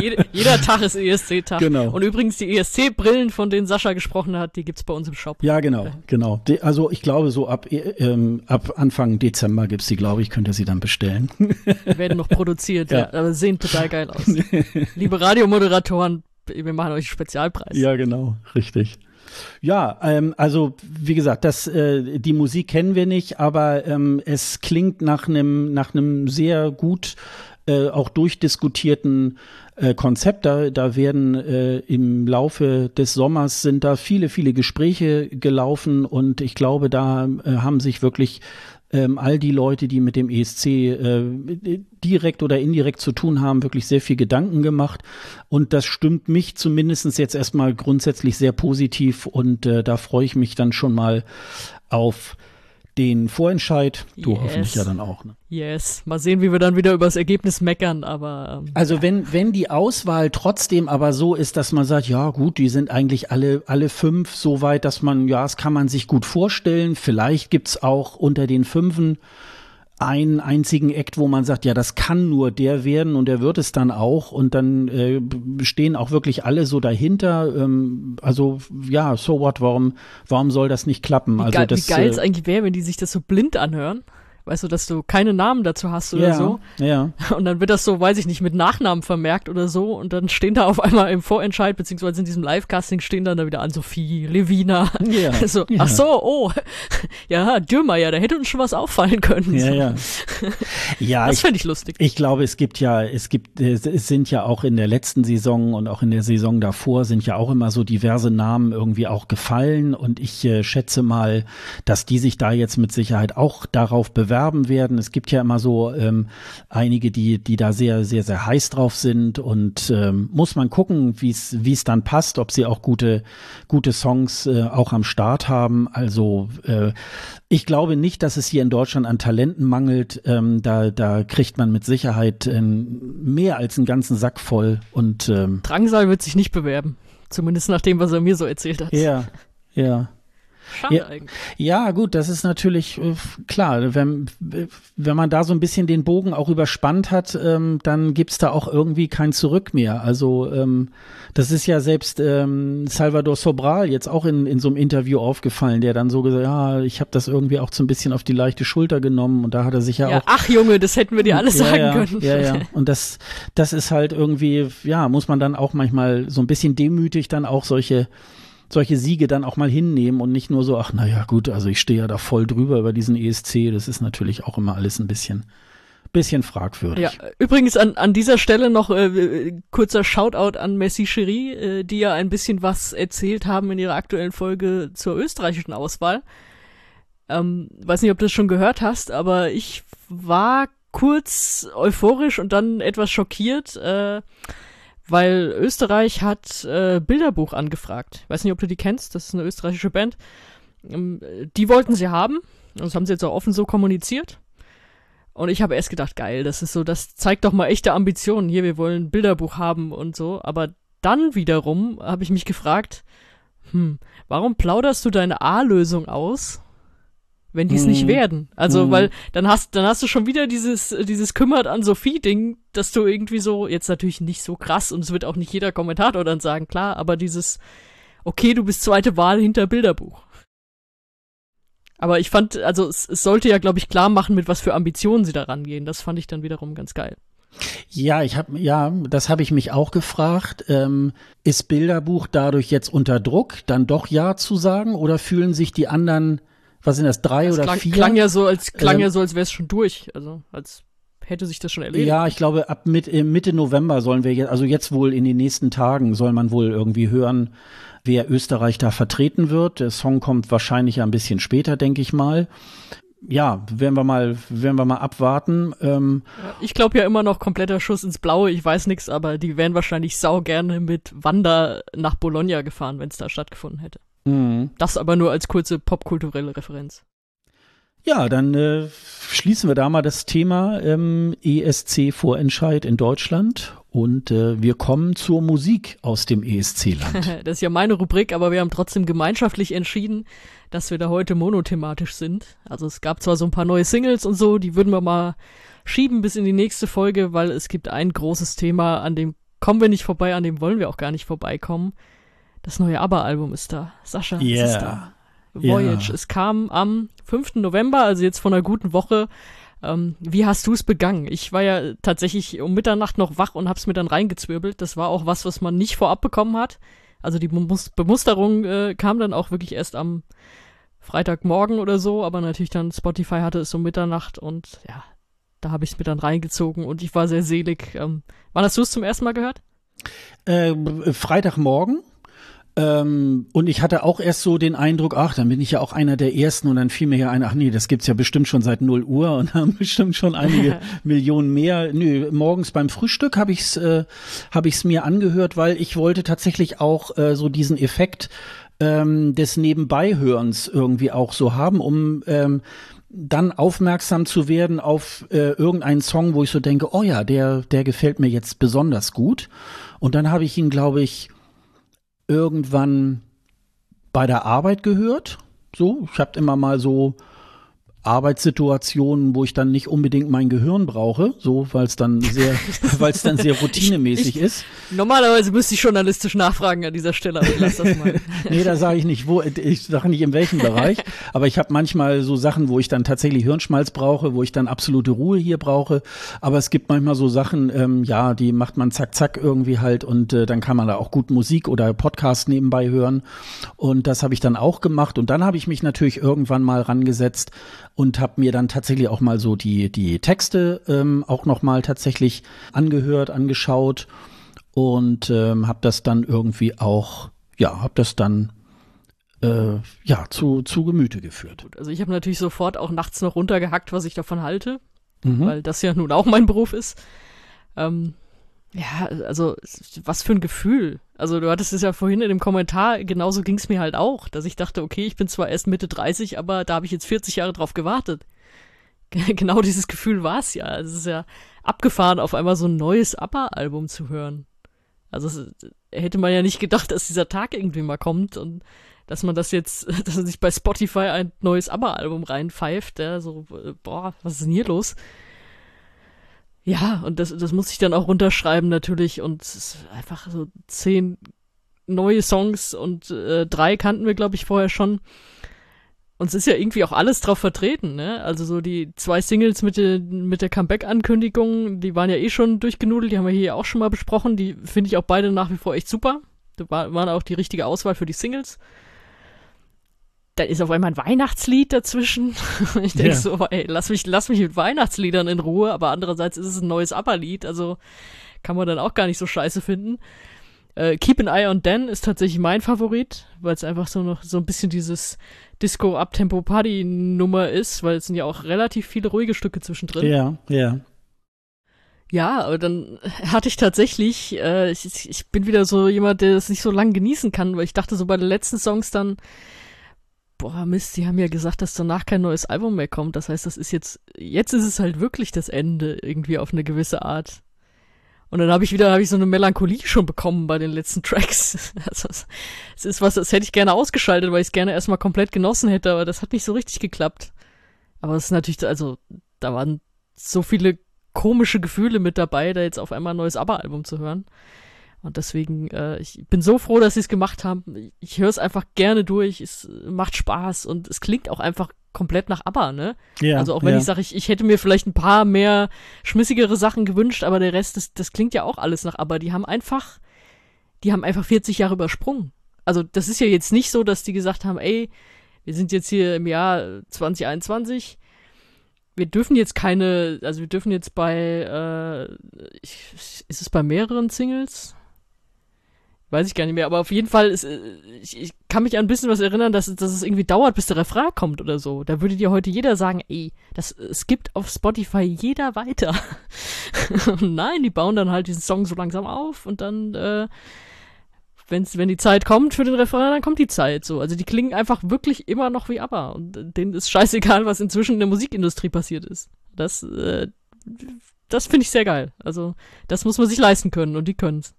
Jede, jeder Tag ist ESC-Tag. Genau. Und übrigens die ESC-Brillen, von denen Sascha gesprochen hat, die gibt es bei uns im Shop. Ja, genau, genau. De, also ich glaube, so ab, äh, ähm, ab Anfang Dezember gibt es die, glaube ich, könnt ihr sie dann bestellen. Die werden noch produziert, ja. ja. aber sehen total geil aus. Liebe Radiomoderatoren, wir machen euch einen Spezialpreis. Ja, genau, richtig. Ja, ähm, also wie gesagt, das, äh, die Musik kennen wir nicht, aber ähm, es klingt nach einem nach sehr gut äh, auch durchdiskutierten äh, Konzept. Da, da werden äh, im Laufe des Sommers sind da viele, viele Gespräche gelaufen und ich glaube, da äh, haben sich wirklich ähm, all die Leute, die mit dem ESC äh, direkt oder indirekt zu tun haben, wirklich sehr viel Gedanken gemacht. Und das stimmt mich zumindest jetzt erstmal grundsätzlich sehr positiv und äh, da freue ich mich dann schon mal auf den Vorentscheid. Du yes. hoffentlich ja dann auch. Ne? Yes. Mal sehen, wie wir dann wieder über das Ergebnis meckern, aber. Ähm, also wenn, wenn die Auswahl trotzdem aber so ist, dass man sagt, ja gut, die sind eigentlich alle, alle fünf so weit, dass man, ja, das kann man sich gut vorstellen. Vielleicht gibt's auch unter den Fünfen einen einzigen Act, wo man sagt, ja, das kann nur der werden und der wird es dann auch und dann äh, stehen auch wirklich alle so dahinter. Ähm, also ja, so what, warum, warum soll das nicht klappen? Wie also geil, das, wie geil es äh, eigentlich wäre, wenn die sich das so blind anhören. Weißt du, dass du keine Namen dazu hast oder ja, so. Ja. Und dann wird das so, weiß ich nicht, mit Nachnamen vermerkt oder so und dann stehen da auf einmal im Vorentscheid, beziehungsweise in diesem Live-Casting stehen dann da wieder Ann-Sophie, Levina. Ja. So, ja. ach so, oh. Ja, Dürrmeier, da hätte uns schon was auffallen können. Ja, so. ja. Ja, Das fände ich lustig. ich glaube, es gibt ja, es gibt, es sind ja auch in der letzten Saison und auch in der Saison davor sind ja auch immer so diverse Namen irgendwie auch gefallen und ich äh, schätze mal, dass die sich da jetzt mit Sicherheit auch darauf bewerben werden. Es gibt ja immer so ähm, einige, die, die da sehr, sehr, sehr heiß drauf sind und ähm, muss man gucken, wie es, wie es dann passt, ob sie auch gute, gute Songs äh, auch am Start haben. Also äh, ich glaube nicht, dass es hier in Deutschland an Talenten mangelt. Ähm, da, da kriegt man mit Sicherheit ähm, mehr als einen ganzen Sack voll. Und ähm, Drangsal wird sich nicht bewerben. Zumindest nach dem, was er mir so erzählt hat. ja, ja. Schade Ja. eigentlich. Ja, gut, das ist natürlich äh, klar. Wenn, wenn man da so ein bisschen den Bogen auch überspannt hat, ähm, dann gibt's da auch irgendwie kein Zurück mehr. Also ähm, das ist ja selbst ähm, Salvador Sobral jetzt auch in, in so einem Interview aufgefallen, der dann so gesagt, ja, ich habe das irgendwie auch so ein bisschen auf die leichte Schulter genommen und da hat er sich ja, Ja, auch ach Junge, das hätten wir dir alles ja, sagen ja, können. Ja, ja. Und das, das ist halt irgendwie, ja, muss man dann auch manchmal so ein bisschen demütig dann auch solche, solche Siege dann auch mal hinnehmen und nicht nur so, ach naja, gut, also ich stehe ja da voll drüber über diesen ESC. Das ist natürlich auch immer alles ein bisschen, bisschen fragwürdig. Ja, übrigens an, an dieser Stelle noch äh, kurzer Shoutout an Messi Cherie, äh, die ja ein bisschen was erzählt haben in ihrer aktuellen Folge zur österreichischen Auswahl. Ähm, weiß nicht, ob du das schon gehört hast, aber ich war kurz euphorisch und dann etwas schockiert, äh, weil Österreich hat äh, Bilderbuch angefragt. Weiß nicht, ob du die kennst, das ist eine österreichische Band. Ähm, die wollten sie haben, das haben sie jetzt auch offen so kommuniziert. Und ich habe erst gedacht, geil, das ist so, das zeigt doch mal echte Ambitionen. Hier, wir wollen Bilderbuch haben und so. Aber dann wiederum habe ich mich gefragt, hm, warum plauderst du deine A-Lösung aus, wenn die es Hm. nicht werden? Also, Hm. weil dann hast, dann hast du schon wieder dieses, dieses kümmert an Sophie-Ding, dass du irgendwie so, jetzt natürlich nicht so krass und es wird auch nicht jeder Kommentator dann sagen, klar, aber dieses, okay, du bist zweite Wahl hinter Bilderbuch. Aber ich fand, also es, es sollte ja, glaube ich, klar machen, mit was für Ambitionen sie da rangehen. Das fand ich dann wiederum ganz geil. Ja, ich habe ja, das habe ich mich auch gefragt. Ähm, ist Bilderbuch dadurch jetzt unter Druck, dann doch ja zu sagen, oder fühlen sich die anderen, was sind das, drei Das oder klang, vier? klang ja so, als klang Ähm, ja so, als wäre es schon durch. Also als hätte sich das schon erledigt. Ja, ich glaube, ab mit, äh, Mitte November sollen wir jetzt, also jetzt wohl in den nächsten Tagen soll man wohl irgendwie hören, wer Österreich da vertreten wird. Der Song kommt wahrscheinlich ein bisschen später, denke ich mal. Ja, werden wir mal, werden wir mal abwarten. Ähm, Ich glaube ja immer noch kompletter Schuss ins Blaue. Ich weiß nichts, aber die wären wahrscheinlich sau gerne mit Wanda nach Bologna gefahren, wenn es da stattgefunden hätte. Mh. Das aber nur als kurze popkulturelle Referenz. Ja, dann äh, schließen wir da mal das Thema ähm, ESC-Vorentscheid in Deutschland und äh, wir kommen zur Musik aus dem ESC-Land. Das ist ja meine Rubrik, aber wir haben trotzdem gemeinschaftlich entschieden, dass wir da heute monothematisch sind. Also es gab zwar so ein paar neue Singles und so, die würden wir mal schieben bis in die nächste Folge, weil es gibt ein großes Thema, an dem kommen wir nicht vorbei, an dem wollen wir auch gar nicht vorbeikommen. Das neue ABBA-Album ist da. Sascha, es ist Yeah. da. Voyage. Ja. Es kam am 5. November, also jetzt vor einer guten Woche. Ähm, wie hast du es begangen? Ich war ja tatsächlich um Mitternacht noch wach und hab's mir dann reingezwirbelt. Das war auch was, was man nicht vorab bekommen hat. Also die Bemus Bemusterung äh, kam dann auch wirklich erst am Freitagmorgen oder so, aber natürlich dann Spotify hatte es um Mitternacht und ja, da habe ich es mir dann reingezogen und ich war sehr selig. Ähm, wann hast du es zum ersten Mal gehört? äh, Freitagmorgen. Ähm, und ich hatte auch erst so den Eindruck, ach, dann bin ich ja auch einer der Ersten und dann fiel mir ja ein, ach nee, das gibt's ja bestimmt schon seit 0 Uhr und haben bestimmt schon einige Millionen mehr. Nö, morgens beim Frühstück habe ich's, äh, hab ich's mir angehört, weil ich wollte tatsächlich auch äh, so diesen Effekt ähm, des Nebenbeihörens irgendwie auch so haben, um ähm, dann aufmerksam zu werden auf äh, irgendeinen Song, wo ich so denke, oh ja, der, der gefällt mir jetzt besonders gut. Und dann habe ich ihn, glaube ich, irgendwann bei der Arbeit gehört. So, ich habe immer mal so Arbeitssituationen, wo ich dann nicht unbedingt mein Gehirn brauche, so weil es dann sehr, weil es dann sehr routinemäßig ich, ist. Normalerweise müsste ich journalistisch nachfragen an dieser Stelle, aber ich lass das mal. nee, da sage ich nicht, wo, ich sage nicht in welchem Bereich, aber ich habe manchmal so Sachen, wo ich dann tatsächlich Hirnschmalz brauche, wo ich dann absolute Ruhe hier brauche. Aber es gibt manchmal so Sachen, ähm, ja, die macht man zack zack irgendwie halt und äh, dann kann man da auch gut Musik oder Podcast nebenbei hören. Und das habe ich dann auch gemacht und dann habe ich mich natürlich irgendwann mal rangesetzt und habe mir dann tatsächlich auch mal so die, die Texte ähm, auch nochmal tatsächlich angehört, angeschaut und ähm, habe das dann irgendwie auch, ja, habe das dann äh, ja, zu, zu Gemüte geführt. Also ich habe natürlich sofort auch nachts noch runtergehackt, was ich davon halte, mhm. weil das ja nun auch mein Beruf ist. Ähm, ja, also was für ein Gefühl. Also du hattest es ja vorhin in dem Kommentar, genauso ging es mir halt auch, dass ich dachte, okay, ich bin zwar erst Mitte 30, aber da habe ich jetzt 40 Jahre drauf gewartet. genau dieses Gefühl war es ja. Es ist ja abgefahren, auf einmal so ein neues ABBA-Album zu hören. Also hätte man ja nicht gedacht, dass dieser Tag irgendwie mal kommt und dass man das jetzt, dass man sich bei Spotify ein neues ABBA-Album reinpfeift, ja, so, äh, boah, was ist denn hier los? Ja, und das, das muss ich dann auch runterschreiben natürlich und es ist einfach so zehn neue Songs und äh, drei kannten wir, glaube ich, vorher schon. Und es ist ja irgendwie auch alles drauf vertreten, ne? Also so die zwei Singles mit, de, mit der Comeback-Ankündigung, die waren ja eh schon durchgenudelt, die haben wir hier auch schon mal besprochen. Die finde ich auch beide nach wie vor echt super. Da war, waren auch die richtige Auswahl für die Singles da ist auf einmal ein Weihnachtslied dazwischen. ich denke ja. so, ey, lass mich, lass mich mit Weihnachtsliedern in Ruhe, aber andererseits ist es ein neues ABBA-Lied, also kann man dann auch gar nicht so scheiße finden. Äh, Keep an Eye on Dan ist tatsächlich mein Favorit, weil es einfach so noch so ein bisschen dieses Disco-Uptempo-Party-Nummer ist, weil es sind ja auch relativ viele ruhige Stücke zwischendrin. Ja, ja. Ja, aber dann hatte ich tatsächlich, äh, ich, ich bin wieder so jemand, der das nicht so lange genießen kann, weil ich dachte so bei den letzten Songs dann, boah, Mist, die haben ja gesagt, dass danach kein neues Album mehr kommt. Das heißt, das ist jetzt, jetzt ist es halt wirklich das Ende, irgendwie auf eine gewisse Art. Und dann habe ich wieder, habe ich so eine Melancholie schon bekommen bei den letzten Tracks. Also, es ist was, das hätte ich gerne ausgeschaltet, weil ich es gerne erstmal komplett genossen hätte, aber das hat nicht so richtig geklappt. Aber es ist natürlich, also, da waren so viele komische Gefühle mit dabei, da jetzt auf einmal ein neues ABBA-Album zu hören. Und deswegen, äh, ich bin so froh, dass sie es gemacht haben. Ich höre es einfach gerne durch. Es macht Spaß und es klingt auch einfach komplett nach ABBA, ne? Ja, also auch wenn ja. ich sage, ich, ich hätte mir vielleicht ein paar mehr schmissigere Sachen gewünscht, aber der Rest, das, das klingt ja auch alles nach ABBA. Die haben einfach, die haben einfach 40 Jahre übersprungen. Also das ist ja jetzt nicht so, dass die gesagt haben, ey, wir sind jetzt hier im Jahr 2021, wir dürfen jetzt keine, also wir dürfen jetzt bei, äh, ich, ist es bei mehreren Singles? Weiß ich gar nicht mehr, aber auf jeden Fall ist, äh, ich, ich kann mich an ein bisschen was erinnern, dass, dass es irgendwie dauert, bis der Refrain kommt oder so. Da würde dir heute jeder sagen, ey, das es gibt auf Spotify jeder weiter. Nein, die bauen dann halt diesen Song so langsam auf und dann, äh, wenn's, wenn die Zeit kommt für den Refrain, dann kommt die Zeit so. Also die klingen einfach wirklich immer noch wie ABBA und denen ist scheißegal, was inzwischen in der Musikindustrie passiert ist. Das, äh, das finde ich sehr geil. Also das muss man sich leisten können und die können's.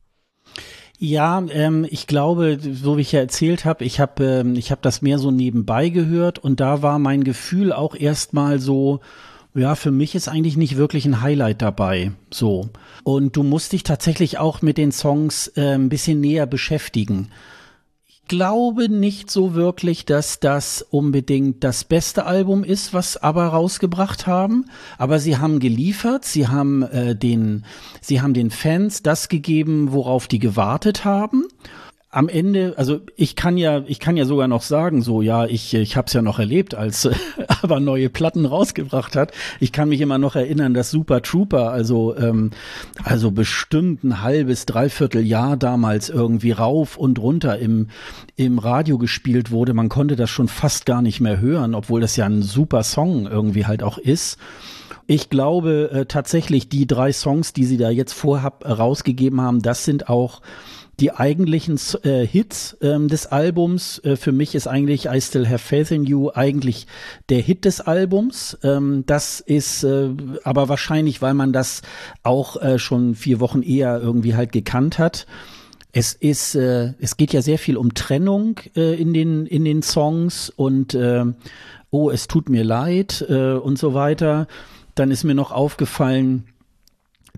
Ja, ähm, ich glaube, so wie ich ja erzählt habe, ich habe ähm, ich habe das mehr so nebenbei gehört und da war mein Gefühl auch erstmal so, ja, für mich ist eigentlich nicht wirklich ein Highlight dabei. So. Und du musst dich tatsächlich auch mit den Songs äh, ein bisschen näher beschäftigen glaube nicht so wirklich, dass das unbedingt das beste Album ist, was ABBA rausgebracht haben. Aber sie haben geliefert, sie haben äh, den, sie haben den Fans das gegeben, worauf die gewartet haben am Ende, also ich kann ja, ich kann ja sogar noch sagen, so ja, ich, ich habe es ja noch erlebt, als äh, aber neue Platten rausgebracht hat. Ich kann mich immer noch erinnern, dass Super Trooper, also ähm, also bestimmt ein halbes, dreiviertel Jahr damals irgendwie rauf und runter im im Radio gespielt wurde. Man konnte das schon fast gar nicht mehr hören, obwohl das ja ein super Song irgendwie halt auch ist. Ich glaube äh, tatsächlich, die drei Songs, die sie da jetzt vorab äh, rausgegeben haben, das sind auch die eigentlichen äh, Hits ähm, des Albums. Äh, für mich ist eigentlich I Still Have Faith in You eigentlich der Hit des Albums. Ähm, das ist äh, aber wahrscheinlich, weil man das auch äh, schon vier Wochen eher irgendwie halt gekannt hat. Es ist, äh, es geht ja sehr viel um Trennung äh, in den in den Songs und äh, oh, es tut mir leid äh, und so weiter. Dann ist mir noch aufgefallen,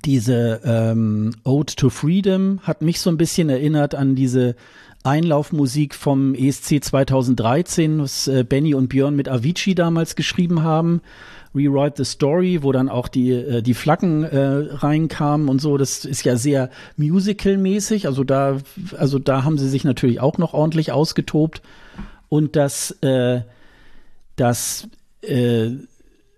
diese ähm, Ode to Freedom hat mich so ein bisschen erinnert an diese Einlaufmusik vom ESC 2013, was äh, Benny und Björn mit Avicii damals geschrieben haben. Rewrite the Story, wo dann auch die, äh, die Flaggen äh, reinkamen und so. Das ist ja sehr musical-mäßig. Also da, also da haben sie sich natürlich auch noch ordentlich ausgetobt. Und das, äh, das äh,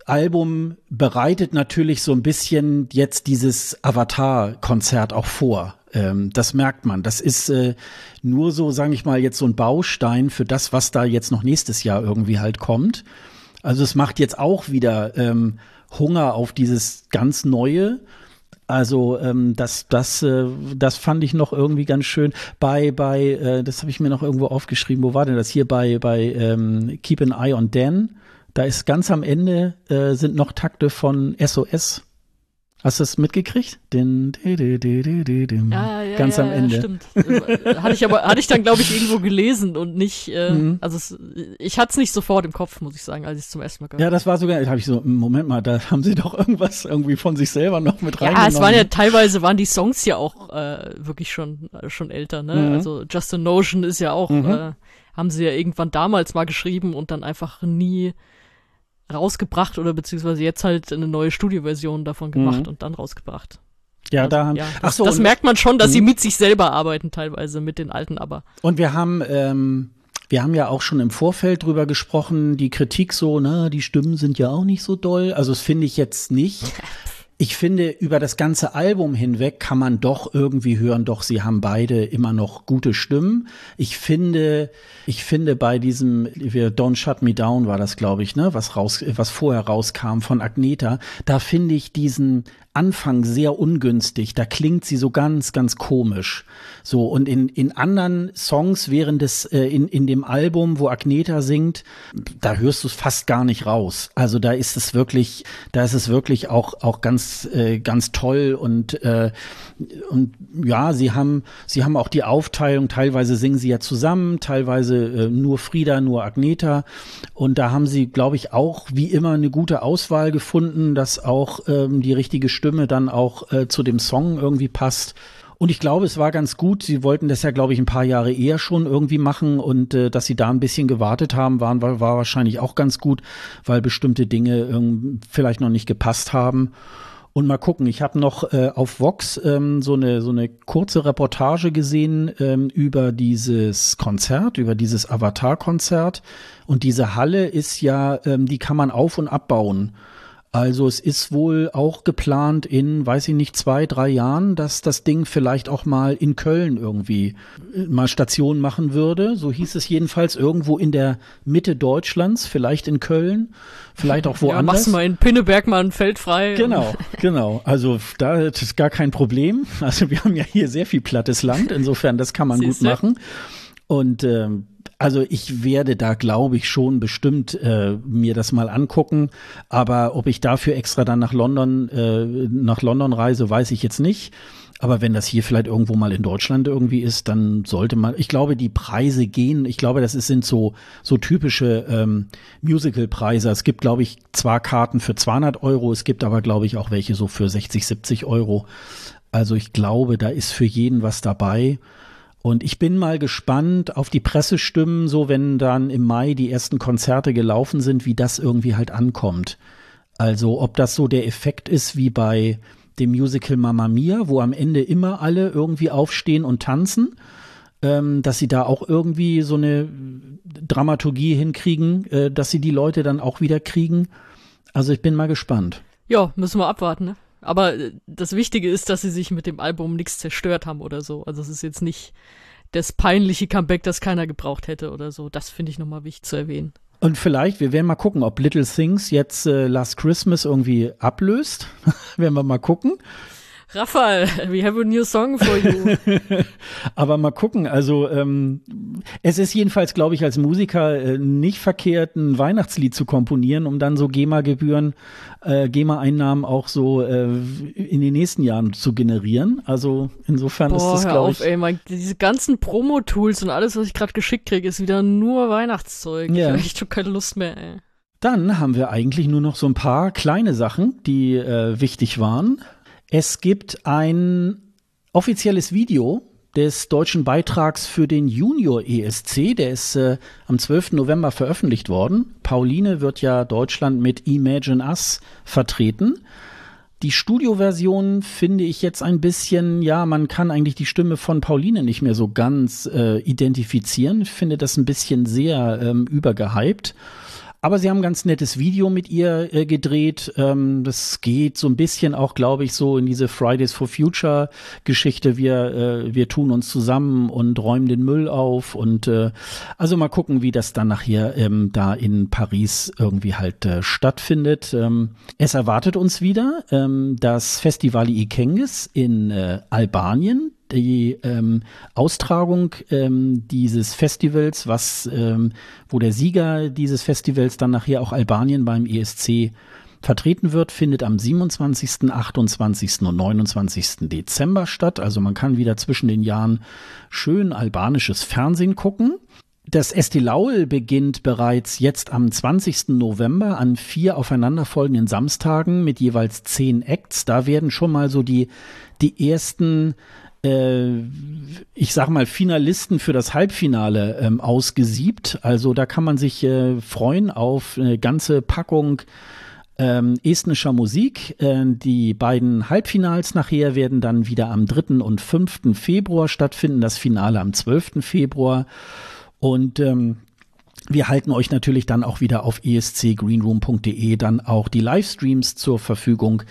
Album bereitet natürlich so ein bisschen jetzt dieses Avatar-Konzert auch vor. Ähm, das merkt man. Das ist äh, nur so, sage ich mal, jetzt so ein Baustein für das, was da jetzt noch nächstes Jahr irgendwie halt kommt. Also es macht jetzt auch wieder ähm, Hunger auf dieses ganz Neue. Also ähm, das, das, äh, das fand ich noch irgendwie ganz schön. Bei, bei, äh, das habe ich mir noch irgendwo aufgeschrieben. Wo war denn das hier bei, bei ähm, Keep an Eye on Dan? Da ist ganz am Ende äh, sind noch Takte von SOS. Hast du das mitgekriegt? Den, de, de, de, de, de, ja, ja, ganz ja, am Ende. Ja, stimmt. hatte ich aber, hatte ich dann, glaube ich, irgendwo gelesen und nicht, äh, mhm. also es, ich hatte es nicht sofort im Kopf, muss ich sagen, als ich es zum ersten Mal gehört Ja, das war sogar, da habe ich so, Moment mal, da haben sie doch irgendwas irgendwie von sich selber noch mit rein. Ja, es waren ja teilweise waren die Songs ja auch äh, wirklich schon, äh, schon älter, ne? Mhm. Also Just a Notion ist ja auch, mhm. äh, haben sie ja irgendwann damals mal geschrieben und dann einfach nie rausgebracht oder beziehungsweise jetzt halt eine neue Studioversion davon gemacht mhm. und dann rausgebracht. Ja, also, da haben, ja, das, ach so, das merkt man schon, dass sie mhm. mit sich selber arbeiten teilweise mit den alten aber. Und wir haben ähm, wir haben ja auch schon im Vorfeld drüber gesprochen, die Kritik so, na, die Stimmen sind ja auch nicht so doll. Also das finde ich jetzt nicht. Ich finde, über das ganze Album hinweg kann man doch irgendwie hören, doch sie haben beide immer noch gute Stimmen. Ich finde, ich finde bei diesem Don't Shut Me Down war das, glaube ich, ne, was raus, was vorher rauskam von Agneta, da finde ich diesen Anfang sehr ungünstig. Da klingt sie so ganz, ganz komisch. So, und in, in anderen Songs während des, äh, in, in dem Album, wo Agneta singt, da hörst du es fast gar nicht raus. Also da ist es wirklich, da ist es wirklich auch, auch ganz, äh, ganz toll und, äh, und ja, sie haben, sie haben auch die Aufteilung, teilweise singen sie ja zusammen, teilweise äh, nur Frieda, nur Agneta. Und da haben sie, glaube ich, auch wie immer eine gute Auswahl gefunden, dass auch ähm, die richtige Stimme dann auch äh, zu dem Song irgendwie passt. Und ich glaube, es war ganz gut. Sie wollten das ja, glaube ich, ein paar Jahre eher schon irgendwie machen und äh, dass sie da ein bisschen gewartet haben, waren, war, war wahrscheinlich auch ganz gut, weil bestimmte Dinge vielleicht noch nicht gepasst haben. Und mal gucken, ich habe noch äh, auf Vox ähm, so, eine, so eine kurze Reportage gesehen ähm, über dieses Konzert, über dieses Avatar-Konzert. Und diese Halle ist ja, ähm, die kann man auf- und abbauen. Also es ist wohl auch geplant in, weiß ich nicht, zwei, drei Jahren, dass das Ding vielleicht auch mal in Köln irgendwie äh, mal Station machen würde. So hieß es jedenfalls irgendwo in der Mitte Deutschlands, vielleicht in Köln, vielleicht auch woanders. Ja, machst du mal in Pinneberg mal ein Feld frei. Genau, genau. Also da ist gar kein Problem. Also wir haben ja hier sehr viel plattes Land, insofern das kann man Siehste? gut machen. Und ähm, also ich werde da, glaube ich, schon bestimmt äh, mir das mal angucken. Aber ob ich dafür extra dann nach London, äh, nach London reise, weiß ich jetzt nicht. Aber wenn das hier vielleicht irgendwo mal in Deutschland irgendwie ist, dann sollte man, ich glaube, die Preise gehen, ich glaube, das ist, sind so, so typische ähm, Musical-Preise. Es gibt, glaube ich, zwar Karten für 200 Euro, es gibt aber, glaube ich, auch welche so für 60, 70 Euro. Also ich glaube, da ist für jeden was dabei. Und ich bin mal gespannt auf die Pressestimmen, so wenn dann im Mai die ersten Konzerte gelaufen sind, wie das irgendwie halt ankommt. Also ob das so der Effekt ist wie bei dem Musical Mamma Mia, wo am Ende immer alle irgendwie aufstehen und tanzen, ähm, dass sie da auch irgendwie so eine Dramaturgie hinkriegen, äh, dass sie die Leute dann auch wieder kriegen. Also ich bin mal gespannt. Ja, müssen wir abwarten, ne? Aber äh, das Wichtige ist, dass sie sich mit dem Album nichts zerstört haben oder so. Also es ist jetzt nicht das peinliche Comeback, das keiner gebraucht hätte oder so. Das finde ich nochmal wichtig zu erwähnen. Und vielleicht, wir werden mal gucken, ob Little Things jetzt äh, Last Christmas irgendwie ablöst. werden wir mal gucken. Rafael, we have a new song for you. Aber mal gucken, also ähm, es ist jedenfalls, glaube ich, als Musiker äh, nicht verkehrt, ein Weihnachtslied zu komponieren, um dann so GEMA-Gebühren, äh, GEMA-Einnahmen auch so äh, in den nächsten Jahren zu generieren. Also insofern Boah, ist das, glaube ich. Ey, mein, diese ganzen Promo-Tools und alles, was ich gerade geschickt kriege, ist wieder nur Weihnachtszeug. Ja. Ich habe echt schon keine Lust mehr, ey. Dann haben wir eigentlich nur noch so ein paar kleine Sachen, die äh, wichtig waren. Es gibt ein offizielles Video des deutschen Beitrags für den Junior ESC. Der ist äh, am 12. November veröffentlicht worden. Pauline wird ja Deutschland mit Imagine Us vertreten. Die Studioversion finde ich jetzt ein bisschen, ja, man kann eigentlich die Stimme von Pauline nicht mehr so ganz äh, identifizieren. Ich finde das ein bisschen sehr ähm, übergehypt. Aber sie haben ein ganz nettes Video mit ihr äh, gedreht. Ähm, das geht so ein bisschen auch, glaube ich, so in diese Fridays for Future Geschichte. Wir, äh, wir tun uns zusammen und räumen den Müll auf. Und äh, also mal gucken, wie das dann nachher ähm, da in Paris irgendwie halt äh, stattfindet. Ähm, es erwartet uns wieder ähm, das Festival Ikenges in äh, Albanien die ähm, Austragung ähm, dieses Festivals, was ähm, wo der Sieger dieses Festivals dann nachher auch Albanien beim ESC vertreten wird, findet am 27., 28. und 29. Dezember statt. Also man kann wieder zwischen den Jahren schön albanisches Fernsehen gucken. Das Estilaul beginnt bereits jetzt am 20. November an vier aufeinanderfolgenden Samstagen mit jeweils zehn Acts. Da werden schon mal so die, die ersten ich sag mal, Finalisten für das Halbfinale ähm, ausgesiebt. Also da kann man sich äh, freuen auf eine ganze Packung ähm, estnischer Musik. Äh, die beiden Halbfinals nachher werden dann wieder am 3. und 5. Februar stattfinden, das Finale am 12. Februar. Und ähm, wir halten euch natürlich dann auch wieder auf escgreenroom.de dann auch die Livestreams zur Verfügung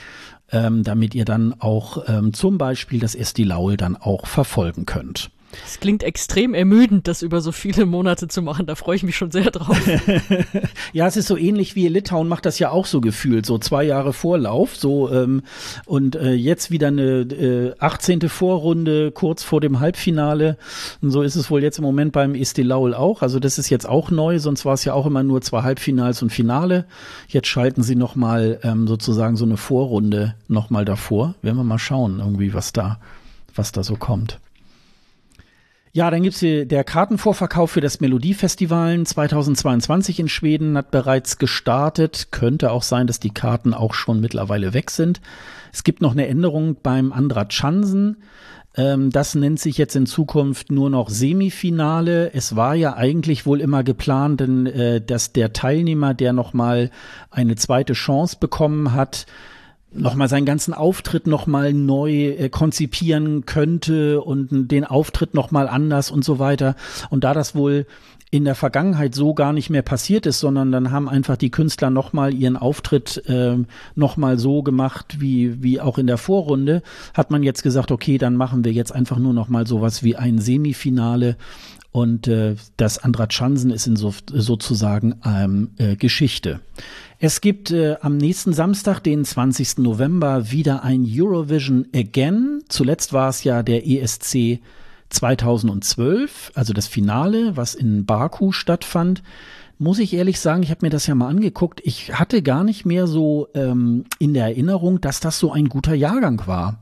ähm, damit ihr dann auch ähm, zum Beispiel das Esti Laul dann auch verfolgen könnt. Es klingt extrem ermüdend, das über so viele Monate zu machen. Da freue ich mich schon sehr drauf. ja, es ist so ähnlich wie Litauen macht das ja auch so gefühlt, so zwei Jahre Vorlauf, so ähm, und äh, jetzt wieder eine äh, 18. Vorrunde kurz vor dem Halbfinale. Und so ist es wohl jetzt im Moment beim Esti Laul auch. Also das ist jetzt auch neu, sonst war es ja auch immer nur zwei Halbfinals und Finale. Jetzt schalten sie noch mal ähm, sozusagen so eine Vorrunde noch mal davor. Werden wir mal schauen, irgendwie was da was da so kommt. Ja, dann gibt's hier der Kartenvorverkauf für das Melodiefestival 2022 in Schweden hat bereits gestartet. Könnte auch sein, dass die Karten auch schon mittlerweile weg sind. Es gibt noch eine Änderung beim Andra Chansen. Ähm, das nennt sich jetzt in Zukunft nur noch Semifinale. Es war ja eigentlich wohl immer geplant, äh, dass der Teilnehmer, der nochmal eine zweite Chance bekommen hat, nochmal seinen ganzen Auftritt nochmal neu äh, konzipieren könnte und den Auftritt nochmal anders und so weiter. Und da das wohl in der Vergangenheit so gar nicht mehr passiert ist, sondern dann haben einfach die Künstler nochmal ihren Auftritt äh, nochmal so gemacht, wie, wie auch in der Vorrunde, hat man jetzt gesagt, okay, dann machen wir jetzt einfach nur nochmal sowas wie ein Semifinale und äh, das Andra Chansen ist in so, sozusagen ähm, äh, Geschichte. Es gibt äh, am nächsten Samstag, den 20. November, wieder ein Eurovision Again. Zuletzt war es ja der ESC 2012, also das Finale, was in Baku stattfand. Muss ich ehrlich sagen, ich habe mir das ja mal angeguckt. Ich hatte gar nicht mehr so ähm, in der Erinnerung, dass das so ein guter Jahrgang war.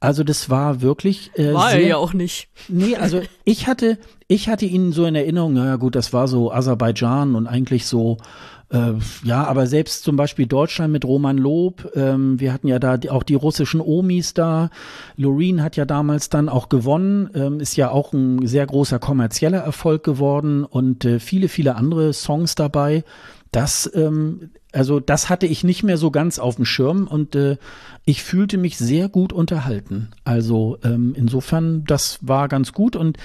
Also das war wirklich. Äh, war sehr, er ja auch nicht. Nee, also ich hatte, ich hatte ihn so in Erinnerung, naja gut, das war so Aserbaidschan und eigentlich so äh, ja, aber selbst zum Beispiel Deutschland mit Roman Lob, ähm, wir hatten ja da die, auch die russischen Omis da. Loreen hat ja damals dann auch gewonnen, ähm, ist ja auch ein sehr großer kommerzieller Erfolg geworden und äh, viele, viele andere Songs dabei. Das, ähm, also das hatte ich nicht mehr so ganz auf dem Schirm und äh, ich fühlte mich sehr gut unterhalten. Also ähm, insofern, das war ganz gut und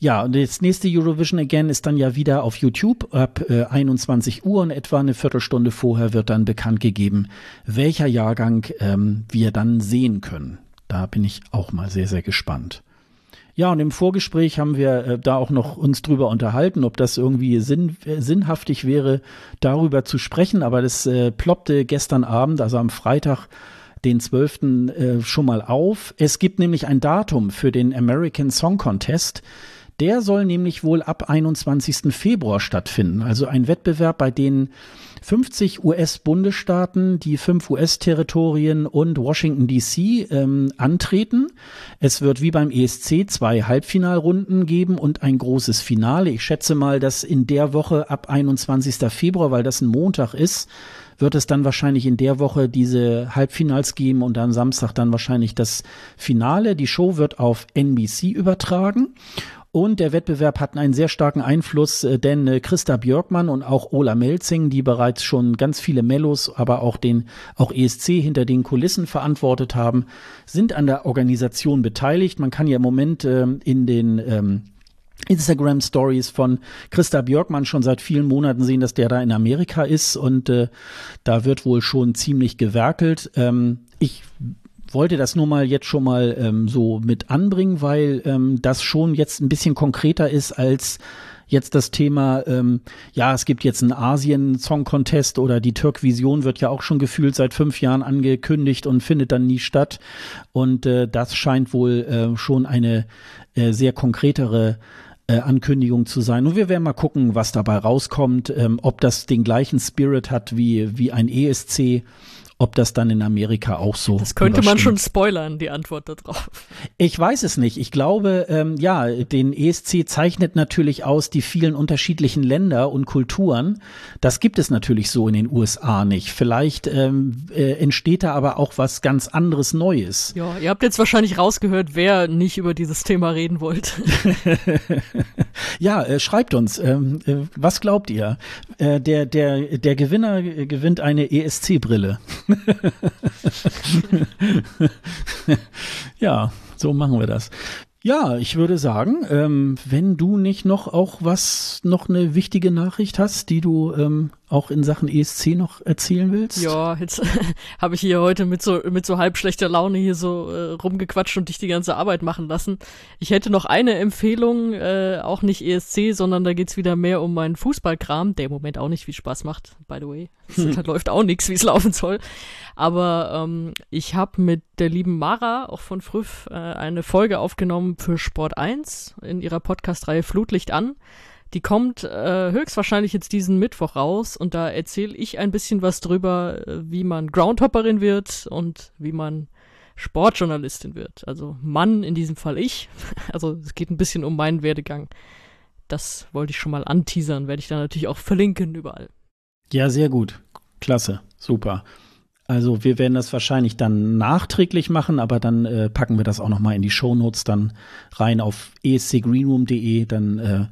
ja, und das nächste Eurovision Again ist dann ja wieder auf YouTube ab äh, 21 Uhr und etwa eine Viertelstunde vorher wird dann bekannt gegeben, welcher Jahrgang ähm, wir dann sehen können. Da bin ich auch mal sehr, sehr gespannt. Ja, und im Vorgespräch haben wir äh, da auch noch uns drüber unterhalten, ob das irgendwie sinn, äh, sinnhaftig wäre, darüber zu sprechen. Aber das äh, ploppte gestern Abend, also am Freitag, den 12. Äh, schon mal auf. Es gibt nämlich ein Datum für den American Song Contest. Der soll nämlich wohl ab 21. Februar stattfinden. Also ein Wettbewerb, bei dem 50 US-Bundesstaaten, die fünf US-Territorien und Washington DC ähm, antreten. Es wird wie beim ESC zwei Halbfinalrunden geben und ein großes Finale. Ich schätze mal, dass in der Woche ab 21. Februar, weil das ein Montag ist, wird es dann wahrscheinlich in der Woche diese Halbfinals geben und am Samstag dann wahrscheinlich das Finale. Die Show wird auf NBC übertragen. Und der Wettbewerb hat einen sehr starken Einfluss, äh, denn äh, Christa Björkmann und auch Ola Melzing, die bereits schon ganz viele Mellos, aber auch den, auch ESC hinter den Kulissen verantwortet haben, sind an der Organisation beteiligt. Man kann ja im Moment äh, in den ähm, Instagram Stories von Christa Björkmann schon seit vielen Monaten sehen, dass der da in Amerika ist und äh, da wird wohl schon ziemlich gewerkelt. Ähm, ich wollte das nur mal jetzt schon mal ähm, so mit anbringen, weil ähm, das schon jetzt ein bisschen konkreter ist als jetzt das Thema, ähm, ja, es gibt jetzt einen Asien-Song-Contest oder die Türk-Vision wird ja auch schon gefühlt seit fünf Jahren angekündigt und findet dann nie statt. Und äh, das scheint wohl äh, schon eine äh, sehr konkretere äh, Ankündigung zu sein. Und wir werden mal gucken, was dabei rauskommt, ähm, ob das den gleichen Spirit hat wie, wie ein ESC ob das dann in Amerika auch so Das könnte man schon spoilern, die Antwort darauf. Ich weiß es nicht. Ich glaube, ähm, ja, den ESC zeichnet natürlich aus die vielen unterschiedlichen Länder und Kulturen. Das gibt es natürlich so in den USA nicht. Vielleicht ähm, äh, entsteht da aber auch was ganz anderes Neues. Ja, ihr habt jetzt wahrscheinlich rausgehört, wer nicht über dieses Thema reden wollte. ja, äh, schreibt uns, ähm, äh, was glaubt ihr? Äh, der, der, der Gewinner gewinnt eine ESC-Brille. ja, so machen wir das. Ja, ich würde sagen, ähm, wenn du nicht noch auch was, noch eine wichtige Nachricht hast, die du ähm, auch in Sachen ESC noch erzählen willst? Ja, jetzt habe ich hier heute mit so mit so halb schlechter Laune hier so äh, rumgequatscht und dich die ganze Arbeit machen lassen. Ich hätte noch eine Empfehlung, äh, auch nicht ESC, sondern da geht's wieder mehr um meinen Fußballkram, der im Moment auch nicht viel Spaß macht, by the way. Hm. Da läuft auch nichts, wie es laufen soll. Aber ähm, ich habe mit der lieben Mara, auch von Früff, äh, eine Folge aufgenommen für Sport 1 in ihrer Podcast-Reihe Flutlicht an. Die kommt äh, höchstwahrscheinlich jetzt diesen Mittwoch raus und da erzähle ich ein bisschen was drüber, äh, wie man Groundhopperin wird und wie man Sportjournalistin wird. Also Mann, in diesem Fall ich. Also es geht ein bisschen um meinen Werdegang. Das wollte ich schon mal anteasern, werde ich dann natürlich auch verlinken überall. Ja, sehr gut. Klasse. Super. Also wir werden das wahrscheinlich dann nachträglich machen, aber dann äh, packen wir das auch noch mal in die Shownotes dann rein auf escgreenroom.de, dann äh,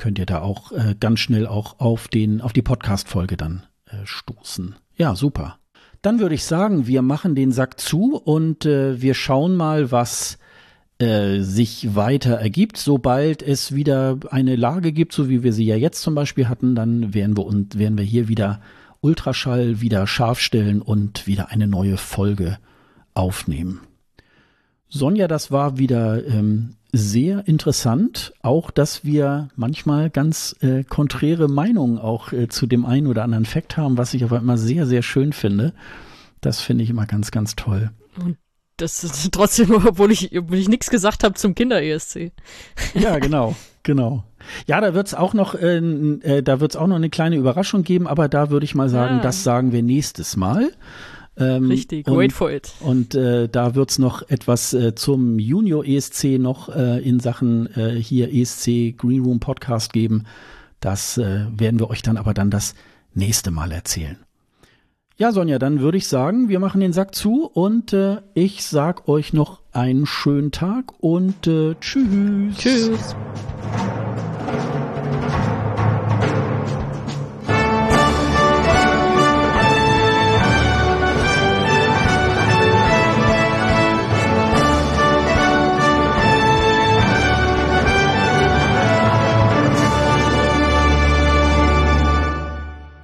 könnt ihr da auch äh, ganz schnell auch auf den auf die Podcast Folge dann äh, stoßen. Ja, super. Dann würde ich sagen, wir machen den Sack zu und äh, wir schauen mal, was äh, sich weiter ergibt. Sobald es wieder eine Lage gibt, so wie wir sie ja jetzt zum Beispiel hatten, dann werden wir und werden wir hier wieder Ultraschall wieder scharf stellen und wieder eine neue Folge aufnehmen. Sonja, das war wieder ähm, sehr interessant, auch dass wir manchmal ganz äh, konträre Meinungen auch äh, zu dem einen oder anderen Fakt haben, was ich aber immer sehr, sehr schön finde. Das finde ich immer ganz, ganz toll. Und das ist trotzdem, obwohl ich, obwohl ich nichts gesagt habe zum Kinder-ESC. Ja, genau, genau. Ja, da wird's auch noch, äh, äh, da wird's auch noch eine kleine Überraschung geben, aber da würde ich mal sagen, ja. das sagen wir nächstes Mal. Ähm, Richtig, und, wait for it. Und äh, da wird's noch etwas äh, zum Junior ESC noch äh, in Sachen äh, hier ESC Green Room Podcast geben. Das äh, werden wir euch dann aber dann das nächste Mal erzählen. Ja, Sonja, dann würde ich sagen, wir machen den Sack zu und äh, ich sag euch noch einen schönen Tag und tschüss. Tschüss.